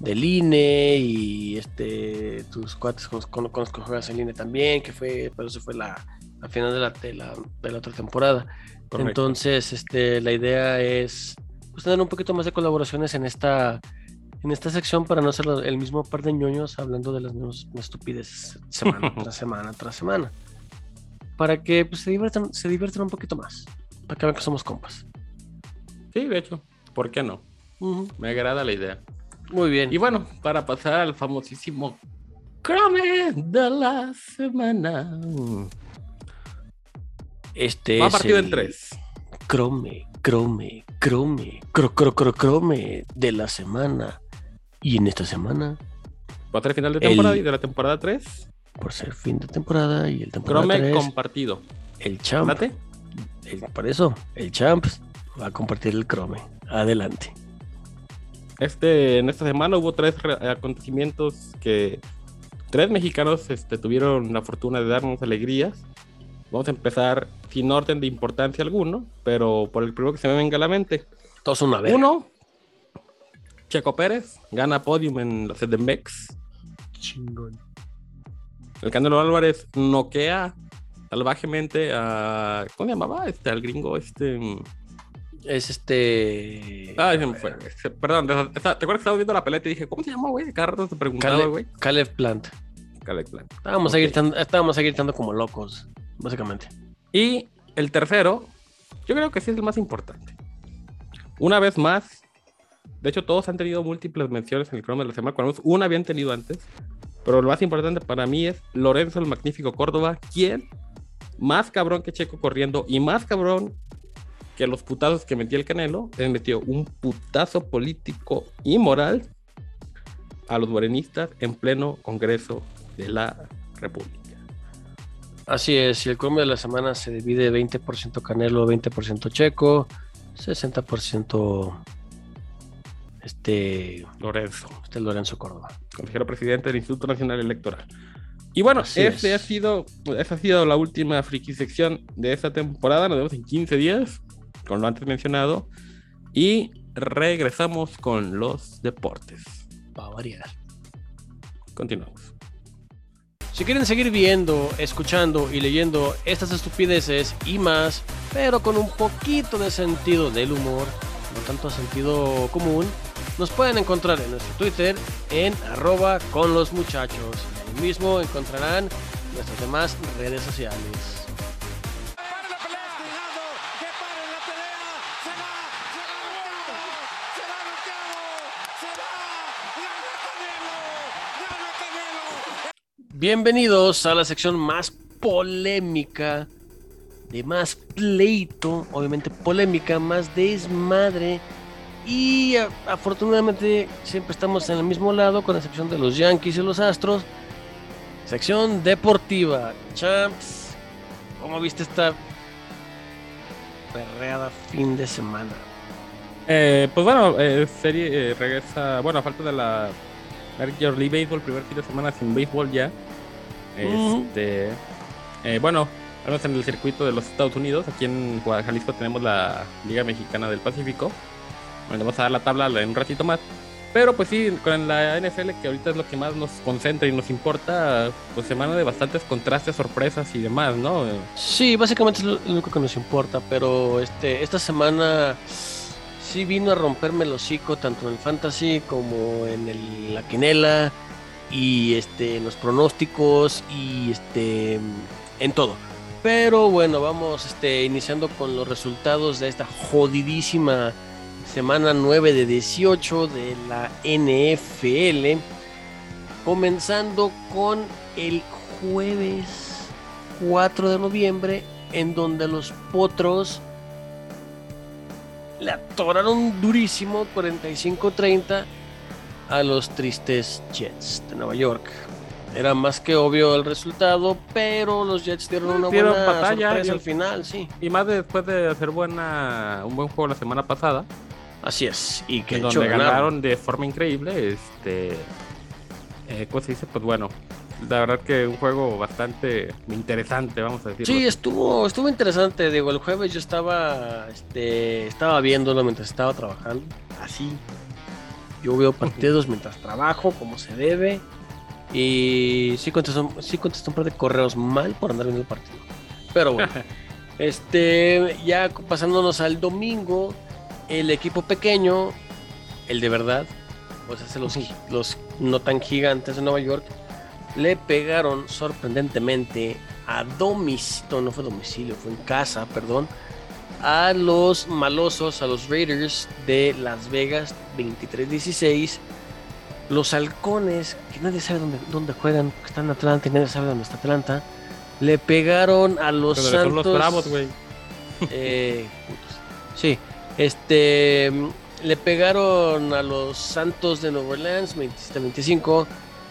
del INE y este, tus cuates con, los que juegas en INE también, que fue, pero eso fue la, al final de la, de la, de la otra temporada. Entonces, este, la idea es pues, tener un poquito más de colaboraciones en esta, en esta sección para no ser el mismo par de ñoños hablando de las mismas estupideces semana tras semana tras semana. Para que pues, se, diviertan, se diviertan un poquito más para que vean que somos compas. Sí, de hecho, ¿por qué no? Me agrada la idea. Muy bien. Y bueno, para pasar al famosísimo Crome de la semana. Este Va partido en tres. Crome, crome, crome, cro, cro, cro, crome de la semana. Y en esta semana. ¿Va a final de temporada y de la temporada 3? por ser fin de temporada y el temporada Chrome 3, compartido. el champ, el- por eso, el champ va a compartir el Chrome. Adelante. Este, en esta semana hubo tres re- acontecimientos que tres mexicanos este, tuvieron la fortuna de darnos alegrías. Vamos a empezar sin orden de importancia alguno, pero por el primero que se me venga a la mente. Todos una verga. Uno, Checo Pérez gana podium en los Edemex. Chingón. El Canelo Álvarez noquea salvajemente a. ¿Cómo se llamaba? Este, al gringo, este. Es este. Ay, se me fue. Se- Perdón, ¿te acuerdas que estaba viendo la pelea y te dije, ¿cómo se llama, güey? Cada rato te preguntaba, Caleb, güey. Caleb Plant. Caleb Plant. Estábamos, Ok. ahí gritando, estábamos gritando como locos, básicamente. Y el tercero, yo creo que sí es el más importante. Una vez más, de hecho todos han tenido múltiples menciones en el crono de la semana, cuando una habían tenido antes, pero lo más importante para mí es Lorenzo el Magnífico Córdoba, quien más cabrón que Checo corriendo y más cabrón que los putazos que metió el Canelo, metió un putazo político y moral a los morenistas en pleno Congreso de la República. Así es, y el combo de la semana se divide 20% Canelo, 20% Checo, 60% este, Lorenzo. este Lorenzo Córdoba. consejero presidente del Instituto Nacional Electoral. Y bueno, Así este es. ha sido, esa ha sido la última friki sección de esta temporada. Nos vemos en 15 días, con lo antes mencionado. Y regresamos con los deportes. Va a variar. Continuamos. Si quieren seguir viendo, escuchando y leyendo estas estupideces y más, pero con un poquito de sentido del humor, no tanto sentido común, nos pueden encontrar en nuestro Twitter en arroba con los muchachos. Ahí mismo encontrarán nuestras demás redes sociales. Bienvenidos a la sección más polémica, de más pleito, obviamente polémica, más desmadre. Y a- afortunadamente siempre estamos en el mismo lado, con excepción de los Yankees y los Astros. Sección deportiva. Champs, ¿cómo viste esta perreada fin de semana? Eh, pues bueno, eh, serie eh, regresa, bueno, a falta de la Major League Baseball, primer fin de semana sin béisbol ya. Este, eh, bueno, vamos en el circuito de los Estados Unidos. Aquí en Jalisco tenemos la Liga Mexicana del Pacífico. Vamos a dar la tabla en un ratito más. Pero pues sí, con la NFL, que ahorita es lo que más nos concentra y nos importa, pues semana de bastantes contrastes, sorpresas y demás, ¿no? Sí, básicamente es lo único que nos importa, pero este, esta semana sí vino a romperme el hocico tanto en el fantasy como en el- la quinela y este, en los pronósticos y este, en todo. Pero bueno, vamos este, iniciando con los resultados de esta jodidísima semana 9 de 18 de la NFL. Comenzando con el jueves 4 de noviembre, en donde los potros le atoraron durísimo 45-30 a los tristes Jets de Nueva York. Era más que obvio el resultado, pero los Jets dieron una Dieron buena batalla, sorpresa al final, sí. Y más después de hacer buena, un buen juego la semana pasada. Así es. Y que donde ganaron. ganaron de forma increíble. Este, eh, ¿cómo se dice? Pues bueno, la verdad que un juego bastante interesante, vamos a decirlo. Sí, estuvo, estuvo interesante. Digo, el jueves yo estaba, este, estaba viéndolo mientras estaba trabajando. Así. Yo veo partidos mientras trabajo, como se debe. Y sí contestó, sí contestó un par de correos mal por andar viendo el partido. Pero bueno. este, ya pasándonos al domingo, el equipo pequeño, el de verdad, o sea, los, los no tan gigantes de Nueva York, le pegaron sorprendentemente a domicilio, no fue domicilio, fue en casa, perdón, a los malosos, a los Raiders de Las Vegas 23-16. Los halcones, que nadie sabe dónde, dónde juegan, que están en Atlanta y nadie sabe dónde está Atlanta, le pegaron a los Pero Santos. los bravos, güey. Eh. Sí, este le pegaron a los Santos de Nueva Orleans 27-25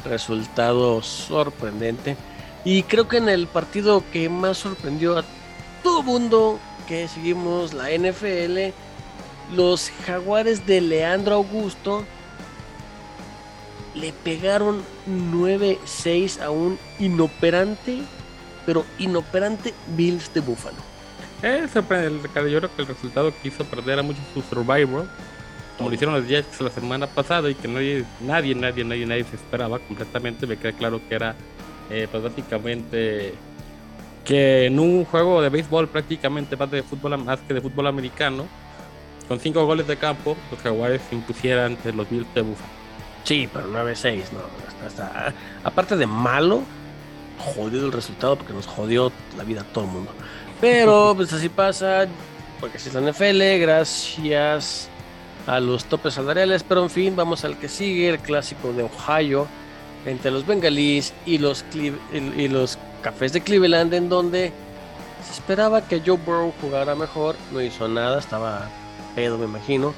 resultado sorprendente. Y creo que en el partido que más sorprendió a todo mundo que seguimos la NFL, los jaguares de Leandro Augusto le pegaron 9-6 a un inoperante, pero inoperante Bills de Buffalo. Eh, yo creo que el resultado que hizo perder a muchos su Survivor, como lo hicieron los Jets la semana pasada y que nadie, nadie, nadie, nadie, nadie se esperaba completamente, me queda claro que era eh, pues básicamente que en un juego de béisbol prácticamente más de fútbol más que de fútbol americano, con cinco goles de campo, los Jaguares se impusieran ante los Bills de Buffalo. Sí, pero 9-6, no. Está, está- Aparte de malo, jodido el resultado porque nos jodió la vida a todo el mundo. Pero pues así pasa, porque así es la NFL, gracias a los topes salariales. Pero en fin, vamos al que sigue, el clásico de Ohio, entre los bengalíes y los, y los cafés de Cleveland, en donde se esperaba que Joe Burrow jugara mejor, no hizo nada, estaba pedo, me imagino.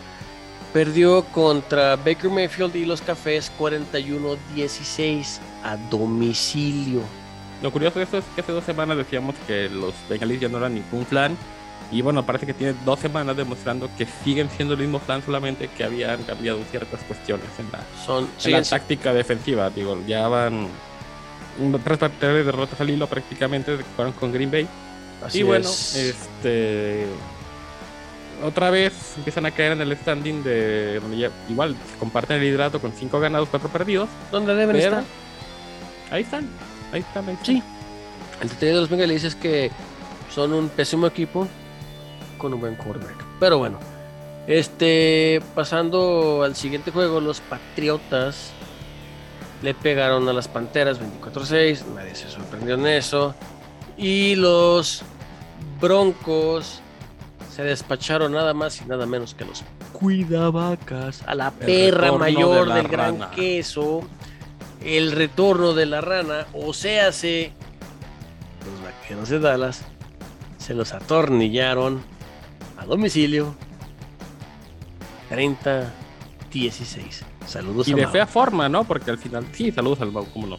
Perdió contra Baker Mayfield y los Cafés 41-16 a domicilio. Lo curioso de esto es que hace dos semanas decíamos que los bengalíes ya no eran ningún plan. Y bueno, parece que tiene dos semanas demostrando que siguen siendo el mismo plan, solamente que habían cambiado ciertas cuestiones en la, Son en la táctica defensiva. Digo, ya van tres partidos de derrotas al hilo prácticamente que jugaron con Green Bay. así y bueno, es. este otra vez empiezan a caer en el standing de donde ya- igual comparten el liderato con cinco ganados, cuatro perdidos. ¿Dónde deben estar? Ahí están, ahí están, ahí. Sí. El detalle de los bengalíes es que son un pésimo equipo con un buen quarterback. Pero bueno, este pasando al siguiente juego, los Patriotas le pegaron a las Panteras 24-6, nadie se sorprendió en eso. Y los Broncos se despacharon nada más y nada menos que los Cuidavacas a la El perra mayor de del gran queso. El retorno de la rana, o sea, se los vaqueros de Dallas se los atornillaron a domicilio 30-16. Saludos Y a de Mau. fea forma, ¿no? Porque al final, sí, saludos al Mau, cómo no.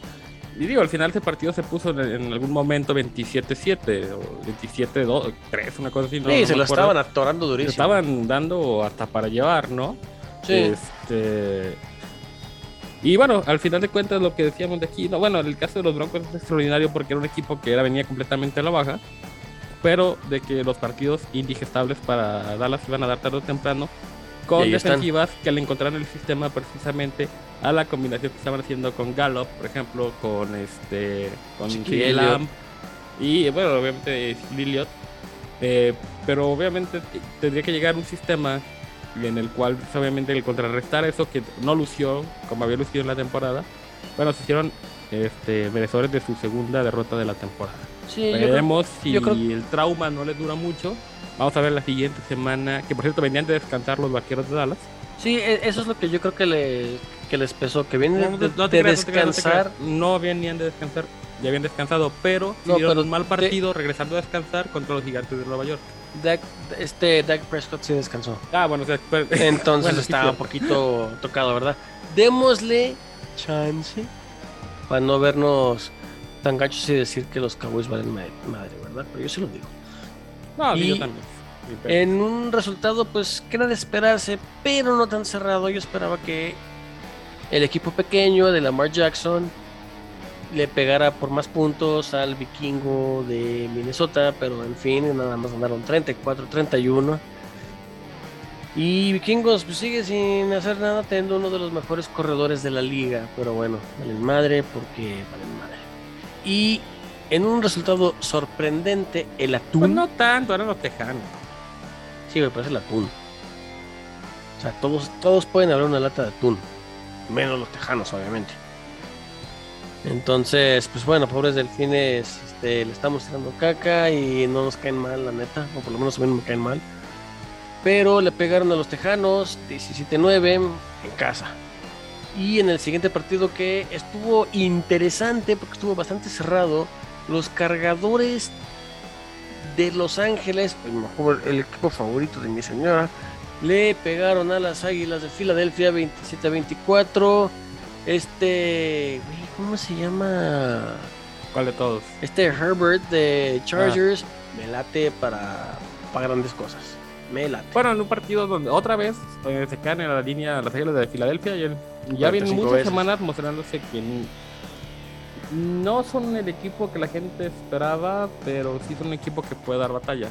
Y digo, al final ese partido se puso en, en algún momento 27-7 o 27-3, una cosa así. No, Sí, no se lo acuerdo. estaban atorando Se durísimo. estaban dando hasta para llevar, ¿no? Sí. Este. Y bueno, al final de cuentas, lo que decíamos de aquí, no, bueno, el caso de los Broncos es extraordinario porque era un equipo que era, venía completamente a la baja, pero de que los partidos indigestables para Dallas iban a dar tarde o temprano, con están. defensivas que le encontraron el sistema precisamente a la combinación que estaban haciendo con Gallup, por ejemplo, con este, con. Lamb y bueno, obviamente Liliot, eh, pero obviamente tendría que llegar un sistema en el cual pues, obviamente el contrarrestar eso que no lució como había lucido en la temporada, bueno, se hicieron este, merecedores de su segunda derrota de la temporada. Sí, yo creo- Veremos si yo creo- el trauma no les dura mucho. Vamos a ver la siguiente semana, que por cierto venían de descansar los vaqueros de Dallas. sí, e- eso es lo que yo creo que, le, que les pesó, que vienen No, de, no de creas, no no descansar. creas. No venían de descansar, ya habían descansado, pero No, tuvieron un mal partido regresando a descansar contra los gigantes de Nueva York. Dak, este Dak Prescott sí descansó. Ah, bueno, Entonces bueno, estaba un poquito tocado, ¿verdad? Démosle chance para no vernos tan gachos y decir que los Cowboys valen ma- madre, ¿verdad? Pero yo se lo digo. No, Y- yo también. En un resultado, pues, que era de esperarse, pero no tan cerrado. Yo esperaba que el equipo pequeño de Lamar Jackson le pegara por más puntos al vikingo de Minnesota, pero en fin, nada más ganaron 34-31. Y Vikingos pues, sigue sin hacer nada, teniendo uno de los mejores corredores de la liga. Pero bueno, valen madre porque valen madre. Y en un resultado sorprendente, el atún. Pues no tanto, eran los tejanos. Sí, me parece el atún. O sea, todos, todos pueden abrir una lata de atún. Menos los tejanos, obviamente. Entonces, pues bueno, pobres delfines, este, le estamos tirando caca y no nos caen mal, la neta. O por lo menos a mí no me caen mal. Pero le pegaron a los tejanos 17-9 en casa. Y en el siguiente partido que estuvo interesante porque estuvo bastante cerrado, los cargadores de Los Ángeles, el, mejor, el equipo favorito de mi señora, le pegaron a las Águilas de Filadelfia 27-24. Este, güey, ¿cómo se llama? ¿Cuál de todos? Este Herbert de Chargers me late para, para grandes cosas. Me late. Bueno, en un partido donde otra vez eh, se caen en la línea las águilas de Filadelfia y el- ya vienen 45 muchas veces. semanas mostrándose que no son el equipo que la gente esperaba, pero sí son un equipo que puede dar batalla.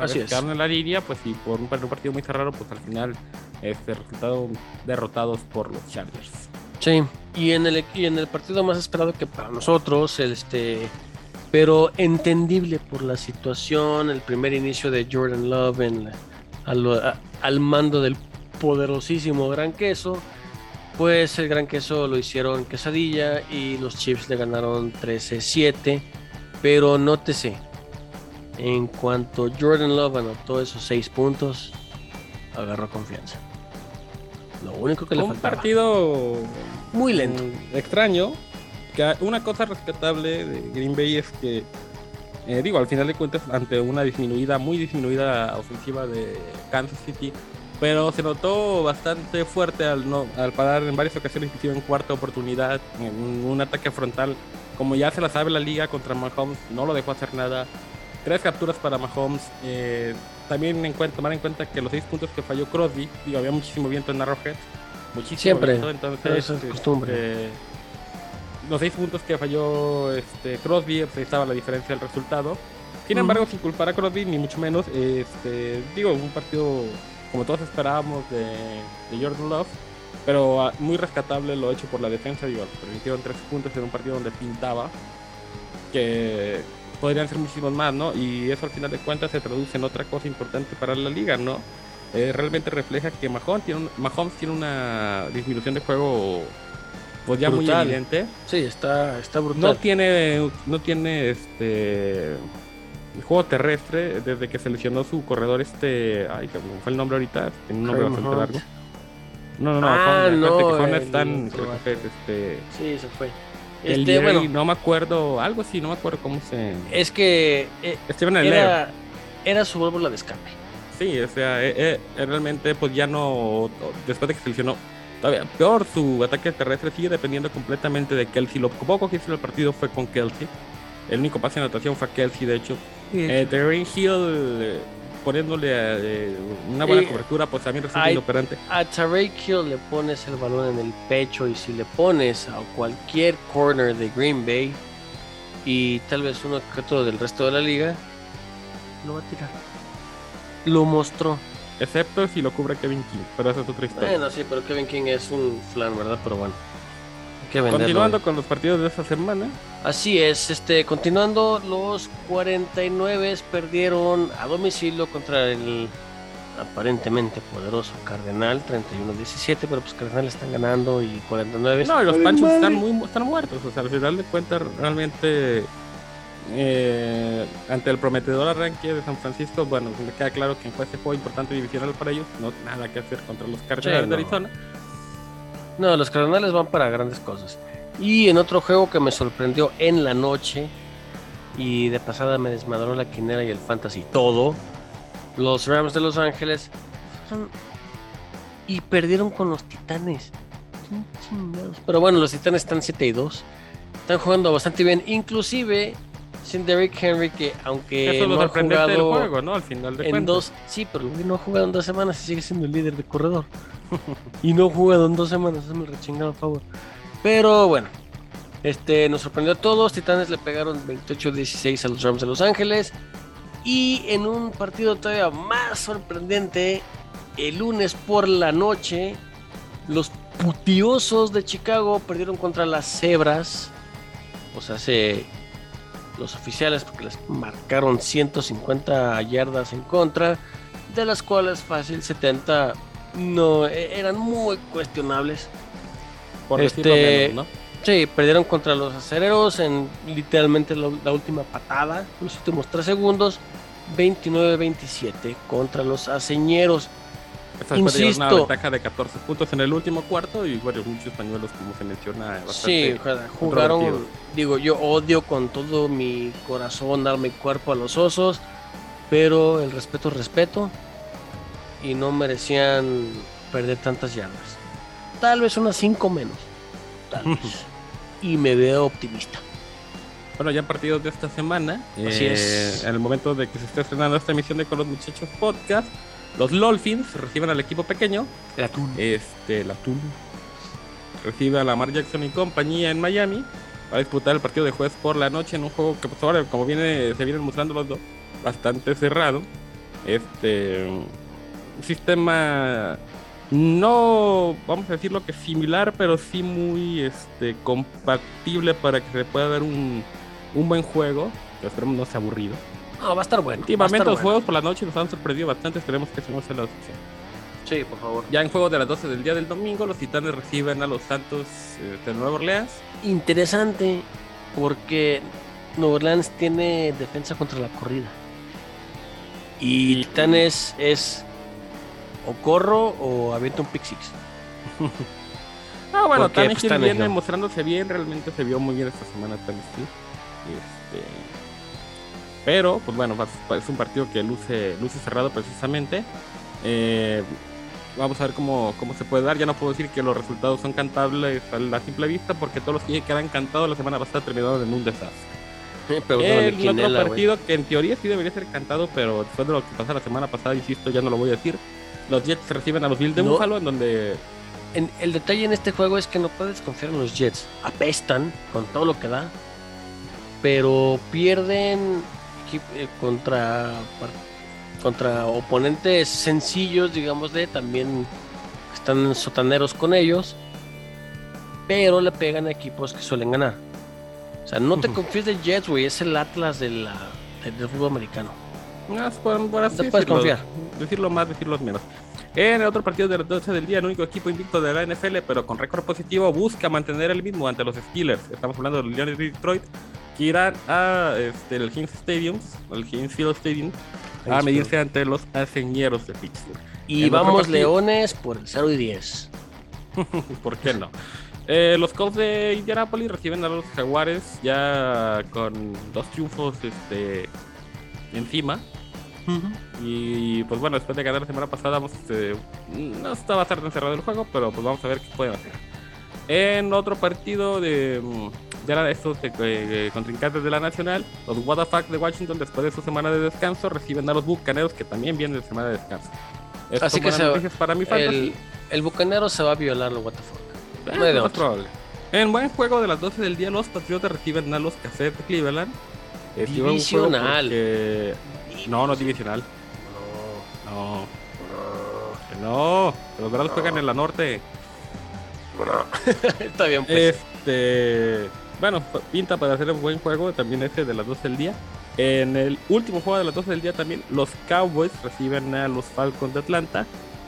Así es. quedaron en la línea, pues sí, por un, por un partido muy cerrado, pues al final este resultado derrotados por los Chargers. Sí, y en el y en el partido más esperado que para nosotros, el, este, pero entendible por la situación, el primer inicio de Jordan Love en la- al, a- al mando del poderosísimo Gran Queso, pues el Gran Queso lo hicieron quesadilla y los Chiefs le ganaron 13-7, pero nótese, en cuanto Jordan Love anotó esos seis puntos, agarró confianza. Lo único que le un faltaba. partido Muy lento. mm, extraño. Una cosa rescatable de Green Bay es que, eh, digo, al final de cuentas, ante una disminuida, muy disminuida ofensiva de Kansas City, pero se notó bastante fuerte al, no, al parar en varias ocasiones, inclusive en cuarta oportunidad, en un ataque frontal. Como ya se la sabe la liga contra Mahomes, no lo dejó hacer nada. Tres capturas para Mahomes. eh, también en cuenta, tomar en cuenta que los seis puntos que falló Crosby, digo, había muchísimo viento en Arrowhead. Muchísimo Siempre. entonces, Eso es costumbre. este, los seis puntos que falló este, Crosby, pues ahí estaba la diferencia del resultado. Sin embargo, sin culpar a Crosby, ni mucho menos, este, digo, un partido como todos esperábamos de, de Jordan Love, pero ah, muy rescatable lo hecho por la defensa, digo, permitieron tres puntos en un partido donde pintaba, que podrían ser muchísimos más, ¿no? Y eso al final de cuentas se traduce en otra cosa importante para la liga, ¿no? Eh, realmente refleja que Mahomes tiene, un- Mahomes tiene una disminución de juego pues ya muy Brutal. evidente. Sí, está, está brutal. No tiene, no tiene este juego terrestre desde que se lesionó su corredor este, ay, fue el nombre ahorita, tiene un nombre Kareem bastante Hunt. largo. No, no, no, Ah, no, que Hunt el está en- otro creo que es este Sí, se fue. el Este, bueno, no me acuerdo, algo así, no me acuerdo cómo se es que eh, Steven era, era su válvula de escape. Sí, o sea, eh, eh, eh, realmente pues ya no, después de que se lesionó, todavía peor, su ataque terrestre sigue dependiendo completamente de Kelsey. Lo poco que hizo el partido fue con Kelsey. El único pase de anotación fue a Kelsey, de hecho. Eh, Terry Hill eh, poniéndole eh, una buena cobertura, pues también resulta inoperante. A Tarek Hill le pones el balón en el pecho y si le pones a cualquier corner de Green Bay y tal vez uno que otro del resto de la liga, lo va a tirar. Lo mostró. Excepto si lo cubre Kevin King, pero esa es otra historia. Bueno, sí, pero Kevin King es un flan, ¿verdad? Pero bueno. Continuando con los partidos de esta semana, Así es, este, continuando, los 49 perdieron a domicilio contra el aparentemente poderoso Cardenal, 31-17, pero pues Cardenal están ganando y 49. no, y los Panchos están muy están muertos. O sea, al final de cuentas, realmente eh, ante el prometedor arranque de San Francisco, bueno, me queda claro que fue ese juego importante divisional para ellos, no nada que hacer contra los Cardinals Sí, de no. Arizona. No, los Cardenales van para grandes cosas. Y en otro juego que me sorprendió en la noche y de pasada me desmadró la quinera y el fantasy todo, los Rams de Los Ángeles fueron- y perdieron con los Titanes. Pero bueno, los Titanes están 7 y 2. Están jugando bastante bien, inclusive sin Derrick Henry que aunque Eso no ha sorprendente del jugado juego, ¿no? Al final de en cuentas. dos, sí, pero no ha jugado en dos semanas y sigue siendo el líder de corredor. y no ha jugado en dos semanas, hazme el rechingado favor. Pero bueno, este nos sorprendió a todos. Titanes le pegaron 28-16 a los Rams de Los Ángeles. Y en un partido todavía más sorprendente, el lunes por la noche, los putiosos de Chicago perdieron contra las cebras. O sea, se los oficiales porque les marcaron 150 yardas en contra, de las cuales fácil 70 no e- eran muy cuestionables. por este- menos, ¿no? Sí, perdieron contra los acereros en literalmente la, la última patada, los últimos 3 segundos. 29-27 contra los aceñeros. De llevar una insisto. ventaja de 14 puntos en el último cuarto y bueno, muchos pañuelos como se menciona Sí, bastante. ojalá, jugaron, digo, yo odio con todo mi corazón, dar mi cuerpo a los osos, pero el respeto es respeto y no merecían perder tantas yardas. Tal vez unas 5 menos, Tal vez. Y me veo optimista. Bueno, ya partidos de esta semana. Así eh, es. En el momento de que se esté estrenando esta emisión de Con los Muchachos Podcast, los Lolfins reciben al equipo pequeño, El atún. este, la TUN, recibe a la Mar Jackson y compañía en Miami para disputar el partido de jueves por la noche en un juego que, pues ahora, como viene, se vienen mostrando los dos, bastante cerrado. Este, un sistema no, vamos a decirlo que similar, pero sí muy este, compatible para que se pueda dar un, un buen juego. Que esperemos no sea aburrido. No, va a estar bueno. Últimamente los bueno. juegos por la noche nos han sorprendido bastante, esperemos que no sea la excepción. Sí, por favor. Ya en juegos de las 12 del día del domingo, los titanes reciben a los Santos eh, de Nueva Orleans. Interesante porque Nueva Orleans tiene defensa contra la corrida. Y Titanes es o corro o aviento un pick six. Ah, bueno, también pues, Tannehill viene no. mostrándose bien, realmente se vio muy bien esta semana Tannehill. Este, pero, pues bueno, es un partido que luce, luce cerrado precisamente. Eh, vamos a ver cómo, cómo se puede dar. Ya no puedo decir que los resultados son cantables a la simple vista, porque todos los que que han cantado la semana pasada terminaron en un desastre. Pregúntame El quién otro partido que en teoría sí debería ser cantado, pero después de lo que pasó la semana pasada, insisto, ya no lo voy a decir. Los Jets reciben a los Bills de No. Buffalo, en donde En- el detalle en este juego es que no puedes confiar en los Jets. Apestan con todo lo que da, pero pierden eh, contra contra oponentes sencillos, digámosle, también están sotaneros con ellos, pero le pegan a equipos que suelen ganar. O sea, no te confíes de Jets, güey, es el Atlas de la, del, del fútbol americano. No, puedes confiar. Decirlo más, decirlo menos. En el otro partido de las 12 del día, el único equipo invicto de la NFL, pero con récord positivo, busca mantener el mismo ante los Steelers. Estamos hablando de los Leones de Detroit, que irán a este, el Heinz Stadium, el Heinz Field Stadium, a medirse ante los aceñeros de Pittsburgh. Y vamos Leones por el 0 y 10. ¿Por qué no? Eh, los Colts de Indianapolis reciben a los Jaguares ya con dos triunfos este, encima. Y pues bueno, después de ganar la semana pasada, vamos, este, no estaba tan encerrado el juego, pero pues vamos a ver qué pueden hacer. En otro partido de, la- estos eh, eh, contrincantes de la Nacional, los WTF de Washington, después de su semana de descanso, reciben a los Bucaneros, que también vienen de semana de descanso. Esto Así que se- noticias para mi. El, el bucanero se va a violar lo what the fuck. Eh, No más otra. probable. En buen juego de las 12 del día, los Patriotas reciben a los Cafés de Cleveland. Juego Divisional. porque- No, no es divisional. No. Que no. Los Bravos juegan en la norte. Está bien, pues. Este. Bueno, pinta para hacer un buen juego. También ese de las 12 del día. En el último juego de las 12 del día también, los Cowboys reciben a los Falcons de Atlanta.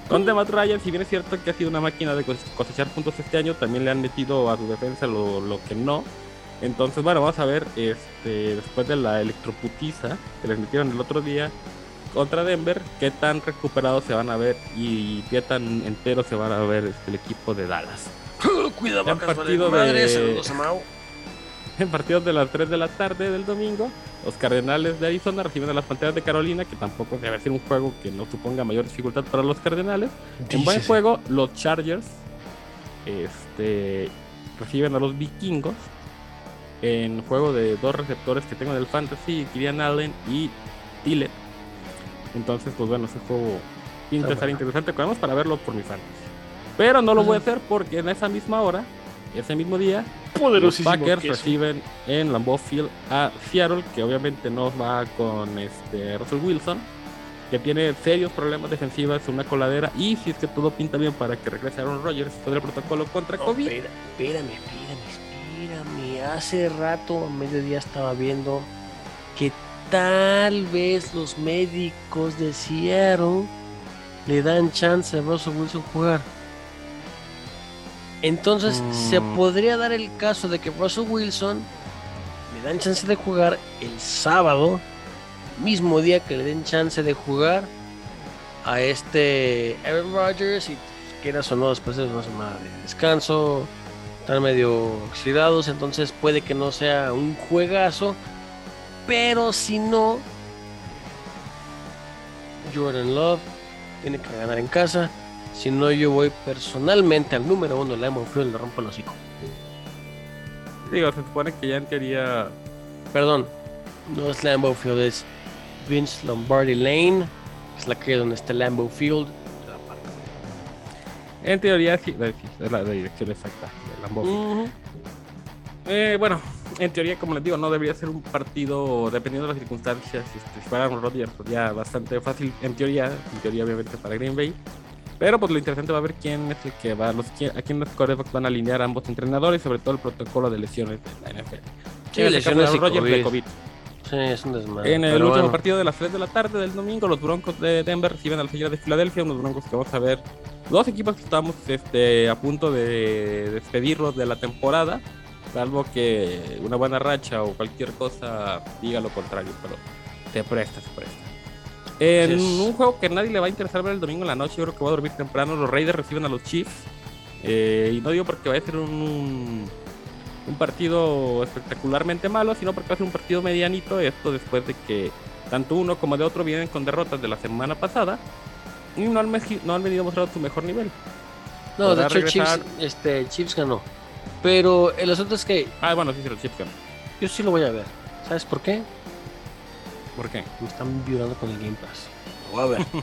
Donde Matt Ryan, si bien es cierto que ha sido una máquina de cos- cosechar puntos este año, también le han metido a su defensa lo, lo que no. Entonces, bueno, vamos a ver, este, después de la electroputiza que les metieron el otro día contra Denver, qué tan recuperados se van a ver y qué tan enteros se van a ver este, el equipo de Dallas. Cuida, ya en vacas, partido vale madre, de- saludos a Mau. En partidos de las 3 de la tarde del domingo, los Cardenales de Arizona reciben a las Panteras de Carolina, que tampoco debe ser un juego que no suponga mayor dificultad para los Cardenales. En buen juego, los Chargers este, reciben a los Vikingos. En juego de dos receptores que tengo en el Fantasy, Kirian Allen y Tillett. Entonces, pues bueno, ese juego pinta estar interesante. Podemos para verlo por mi Fantasy. Pero no lo voy a hacer porque en esa misma hora, ese mismo día, los Poderosísimo Packers queso. reciben en Lambeau Field a Seattle, que obviamente no va con este Russell Wilson, que tiene serios problemas defensivos, una coladera, y si es que todo pinta bien para que regrese Aaron Rodgers después del protocolo contra No, COVID. espera- espérame, espérame, espérame. Hace rato, a mediodía, estaba viendo que tal vez los médicos de Seattle le dan chance a Russell Wilson jugar. Entonces, se Mm. podría dar el caso de que Russell Wilson le dan chance de jugar el sábado, mismo día que le den chance de jugar a este Aaron Rodgers y quieras o no después de una semana de descanso están medio oxidados entonces puede que no sea un juegazo pero si no Jordan Love tiene que ganar en casa si no yo voy personalmente al número uno de Lemon Field le rompo el hocico Digo, se supone que ya en teoría. Perdón, no es Lambeau Field, es Vince Lombardi Lane. Es la calle donde está Lambeau Field. En teoría sí, sí, es la, dirección exacta de Lambeau Field. Eh, bueno, en teoría, como les digo, no debería ser un partido, dependiendo de las circunstancias, este, si fuera un Rodgers, sería bastante fácil, en teoría, en teoría obviamente para Green Bay. Pero pues lo interesante va a ver quién es el que va, los, quién- a quién los quarterbacks van a alinear ambos entrenadores y sobre todo el protocolo de lesiones de la NFL. Sí, En lesiones y Rodgers de COVID. COVID. Sí, es un desmadre. En el último bueno. partido de las 3 de la tarde del domingo, los Broncos de Denver reciben a los Águilas de Filadelfia, unos Broncos que vamos a ver. Dos equipos que estamos este, a punto de despedirlos de la temporada, salvo que una buena racha o cualquier cosa diga lo contrario, pero se presta, se presta. En un juego que nadie le va a interesar ver el domingo en la noche, yo creo que va a dormir temprano, los Raiders reciben a los Chiefs. Eh, y no digo porque vaya a ser un, un partido espectacularmente malo, sino porque va a ser un partido medianito. Esto después de que tanto uno como de otro vienen con derrotas de la semana pasada y no han, no han venido mostrando su mejor nivel. No, de hecho, regresar. Chiefs, este, Chiefs ganó. Pero el asunto es que Ah, bueno, sí, sí, los Chiefs ganan. yo sí lo voy a ver. ¿Sabes por qué? ¿Por qué? Me están violando con el Game Pass. Voy a ver.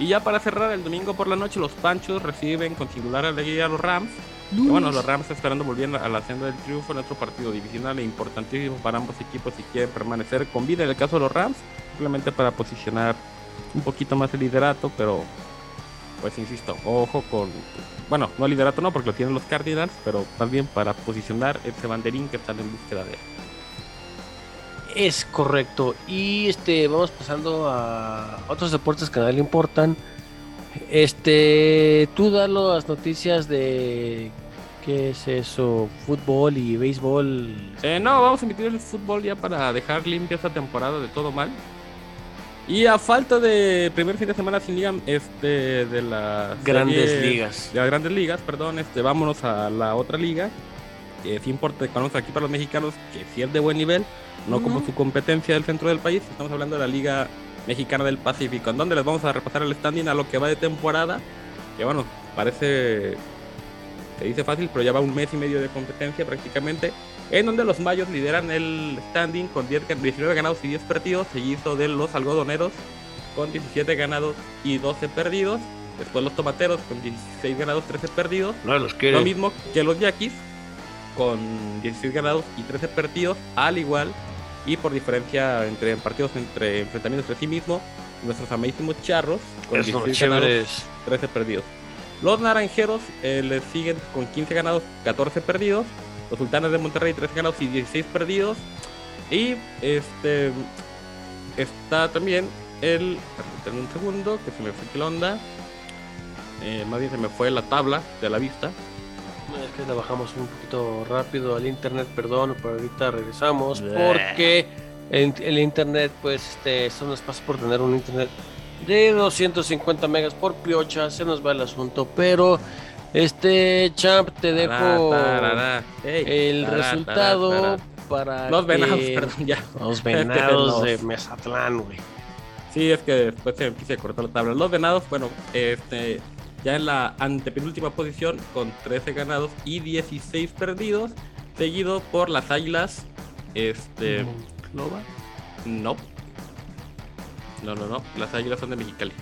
Y ya para cerrar el domingo por la noche, los Panchos reciben con singular alegría a los Rams. Que, bueno, los Rams esperando volver a la senda del triunfo en otro partido divisional e importantísimo para ambos equipos si quieren permanecer con vida. En el caso de los Rams, simplemente para posicionar un poquito más el liderato, pero pues insisto, ojo con. Bueno, no liderato no, porque lo tienen los Cardinals, pero bien para posicionar ese banderín que están en búsqueda de él. Es correcto. Y este, vamos pasando a otros deportes que a nadie le importan. Este, tú da las noticias de qué es eso, fútbol y béisbol. Eh, no, vamos a emitir el fútbol ya para dejar limpia esta temporada de todo mal. Y a falta de primer fin de semana sin liga, este, de las Grandes series- ligas. De las grandes ligas, perdón, este, vámonos a la otra liga. Que sí importa, vamos aquí para los mexicanos, que sí es de buen nivel, no como su competencia del centro del país. Estamos hablando de la Liga Mexicana del Pacífico, en donde les vamos a repasar el standing a lo que va de temporada. Que bueno, parece se dice fácil, pero ya va un mes y medio de competencia prácticamente, en donde los mayos lideran el standing con 10 gan- 19 ganados y 10 perdidos, seguido de los algodoneros con 17 ganados y 12 perdidos, después los tomateros con 16 ganados, 13 perdidos, No los lo mismo que los yaquis con 16 ganados y 13 perdidos, al igual y por diferencia entre partidos entre enfrentamientos entre sí mismos, nuestros amadísimos charros con Eso, 16 ganados, chéveres. 13 perdidos. Los naranjeros eh, les siguen con 15 ganados, 14 perdidos. Los sultanes de Monterrey, 13 ganados y 16 perdidos. Y este está también el. Permítanme un segundo, que se me fue la onda. Eh, más bien se me fue la tabla de la vista. Es que la bajamos un poquito rápido al internet, perdón, pero ahorita regresamos porque el, el internet, pues, este, eso nos pasa por tener un internet de 250 megas por piocha, se nos va el asunto, pero este champ te dejo Tarara, el tarara, resultado para Los venados, perdón, ya. los venados de. Mezatlán, güey. Sí, es que después se empieza a cortar la tabla. Los venados, bueno, este, ya en la antepenúltima posición con 13 ganados y 16 perdidos, seguido por las águilas. Este, Monclova. no. No, no, no. Las águilas son de Mexicali.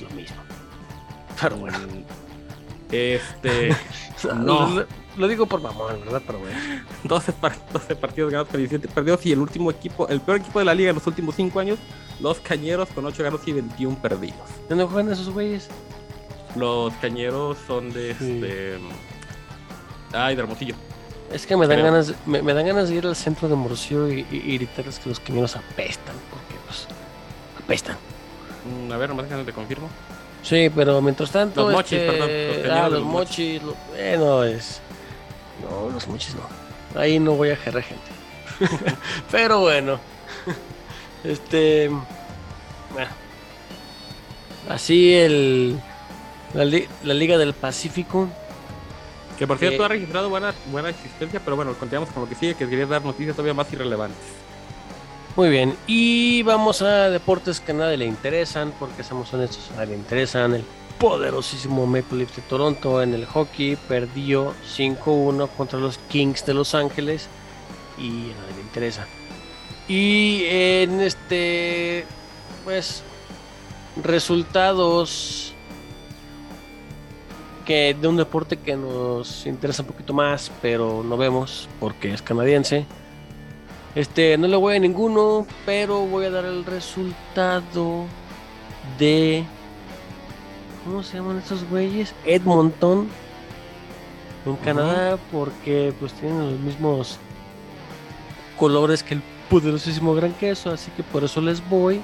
Lo mismo. Pero bueno. Este, No. Lo, digo por mamón, ¿verdad? Pero bueno. 12, par- 12 partidos ganados con 17 perdidos y el último equipo, el peor equipo de la liga en los últimos 5 años, los Cañeros con 8 ganados y 21 perdidos. ¿Dónde juegan esos güeyes? Los Cañeros son de Sí. este... Ay, de Hermosillo. Es que me dan Creo. ganas, me, me dan ganas de ir al centro de Morcillo y, y- y gritarles que los cañones apestan, porque pues apestan. Mm, a ver, nomás déjame te confirmo. Sí, pero mientras tanto. Los mochis, este, perdón, los ah, los los mochis. lo- eh, no es. No, los mochis no. Ahí no voy a gerrar gente. pero bueno. este. Bueno. Así el. La, li- la Liga del Pacífico. Que por cierto Eh. ha registrado buena, buena existencia, pero bueno, continuamos con lo que sigue, que quería dar noticias todavía más irrelevantes. Muy bien, y vamos a deportes que a nadie le interesan, porque somos honestos, a nadie le interesan. El poderosísimo Maple Leafs de Toronto en el hockey perdió 5-1 contra los Kings de Los Ángeles y a nadie le interesa. Y en este, pues, resultados que de un deporte que nos interesa un poquito más, pero no vemos porque es canadiense. Este, no le voy a ninguno, pero voy a dar el resultado de. ¿Cómo se llaman estos güeyes? Edmonton. En Canadá, porque pues tienen los mismos colores que el poderosísimo gran queso, así que por eso les voy.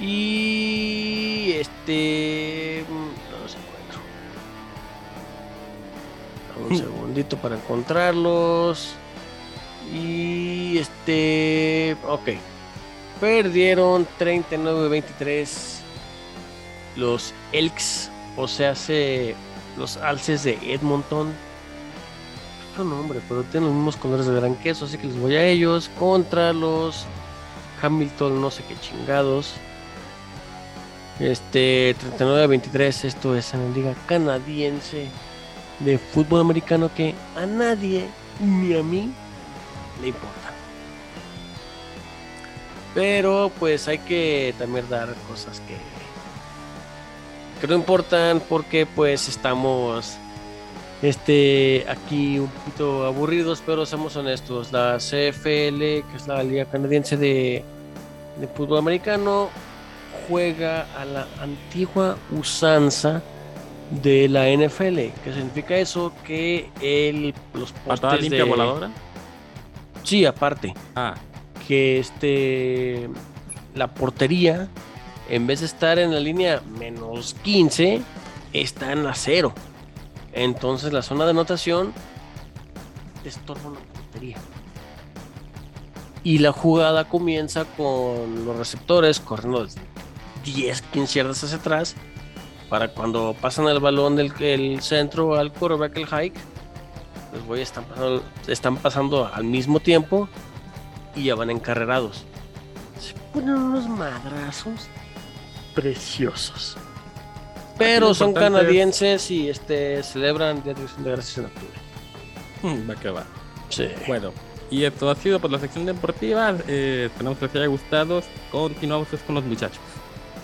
Y este. No los encuentro. Dame un segundito para encontrarlos. Y este. Ok. Perdieron 39-23 los Elks, o sea, hace los alces de Edmonton. No nombre, pero tienen los mismos colores de gran queso, así que les voy a ellos contra los Hamilton, no sé qué chingados. Este 39-23, esto es en la liga canadiense de fútbol americano que a nadie ni a mí le importa. Pero pues hay que también dar cosas que, que no importan porque pues estamos este aquí un poquito aburridos, pero seamos honestos. La CFL, que es la Liga Canadiense de, de Fútbol Americano, juega a la antigua usanza de la NFL. ¿Qué significa eso? Que el, los ¿Patada postes limpia de... voladora? Sí, aparte. Ah, que este la portería en vez de estar en la línea menos 15 está en la cero. Entonces la zona de anotación te estorba una portería. Y la jugada comienza con los receptores corriendo desde 10 15 yardas hacia atrás para cuando pasan el balón del el centro al quarterback el hike los güeyes están pasando, están pasando al mismo tiempo y ya van encarrerados. Se ponen unos madrazos preciosos. Pero son canadienses y este celebran Día de Acción de Gracias en octubre. hmm, va que va. Sí. Bueno, y esto ha sido por la sección deportiva. Eh, esperamos que les haya gustado. Continuamos pues con los muchachos.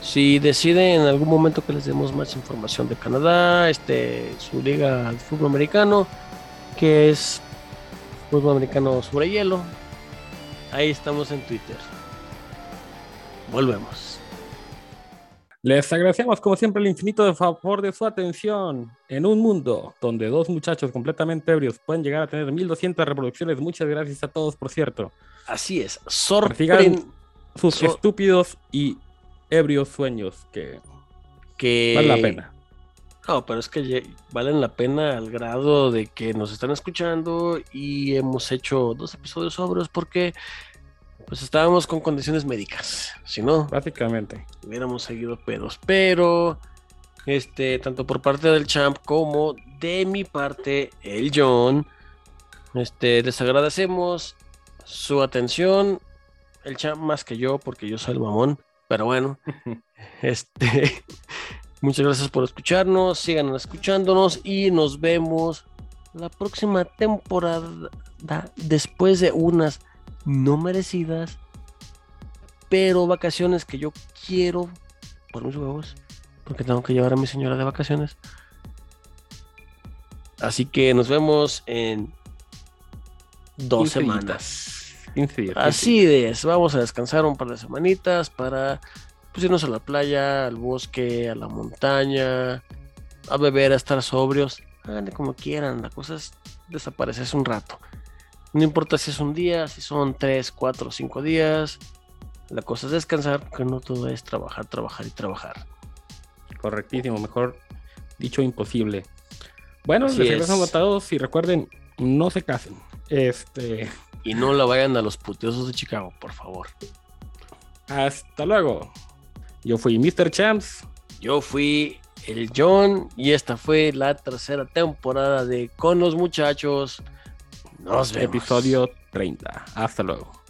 Si deciden en algún momento que les demos más información de Canadá, este, su liga de fútbol americano, que es fútbol americano sobre hielo, ahí estamos en Twitter. Volvemos. Les agradecemos como siempre el infinito de favor de su atención. En un mundo donde dos muchachos completamente ebrios pueden llegar a tener 1200 reproducciones, muchas gracias a todos, por cierto. Así es. Sigan Sorprende sus So- estúpidos y ebrios sueños que que vale la pena. No, pero es que valen la pena al grado de que nos están escuchando y hemos hecho dos episodios sobrios porque pues estábamos con condiciones médicas. Si no, Básicamente. hubiéramos seguido pedos. Pero, este, tanto por parte del champ como de mi parte, el John, este, les agradecemos su atención. El champ más que yo, porque yo soy el mamón. Pero bueno, este, muchas gracias por escucharnos. Sigan escuchándonos y nos vemos la próxima temporada después de unas no merecidas, pero vacaciones que yo quiero por mis huevos, porque tengo que llevar a mi señora de vacaciones. Así que nos vemos en dos 15 semanas. días. 15 días. Así es, vamos a descansar un par de semanitas para pues, irnos a la playa, al bosque, a la montaña, a beber, a estar sobrios. Háganle como quieran, la cosa es desaparecerse un rato. No importa si es un día, si son tres, cuatro, cinco días. La cosa es descansar, porque no todo es trabajar, trabajar y trabajar. Correctísimo, mejor dicho imposible. Bueno, Así les a todos y recuerden, no se casen. Este, Y no la vayan a los puteosos de Chicago, por favor. hasta luego. Yo fui Mr. Champs. Yo fui el John y esta fue la tercera temporada de Con los Muchachos. Nos vemos. Episodio 30. Hasta luego.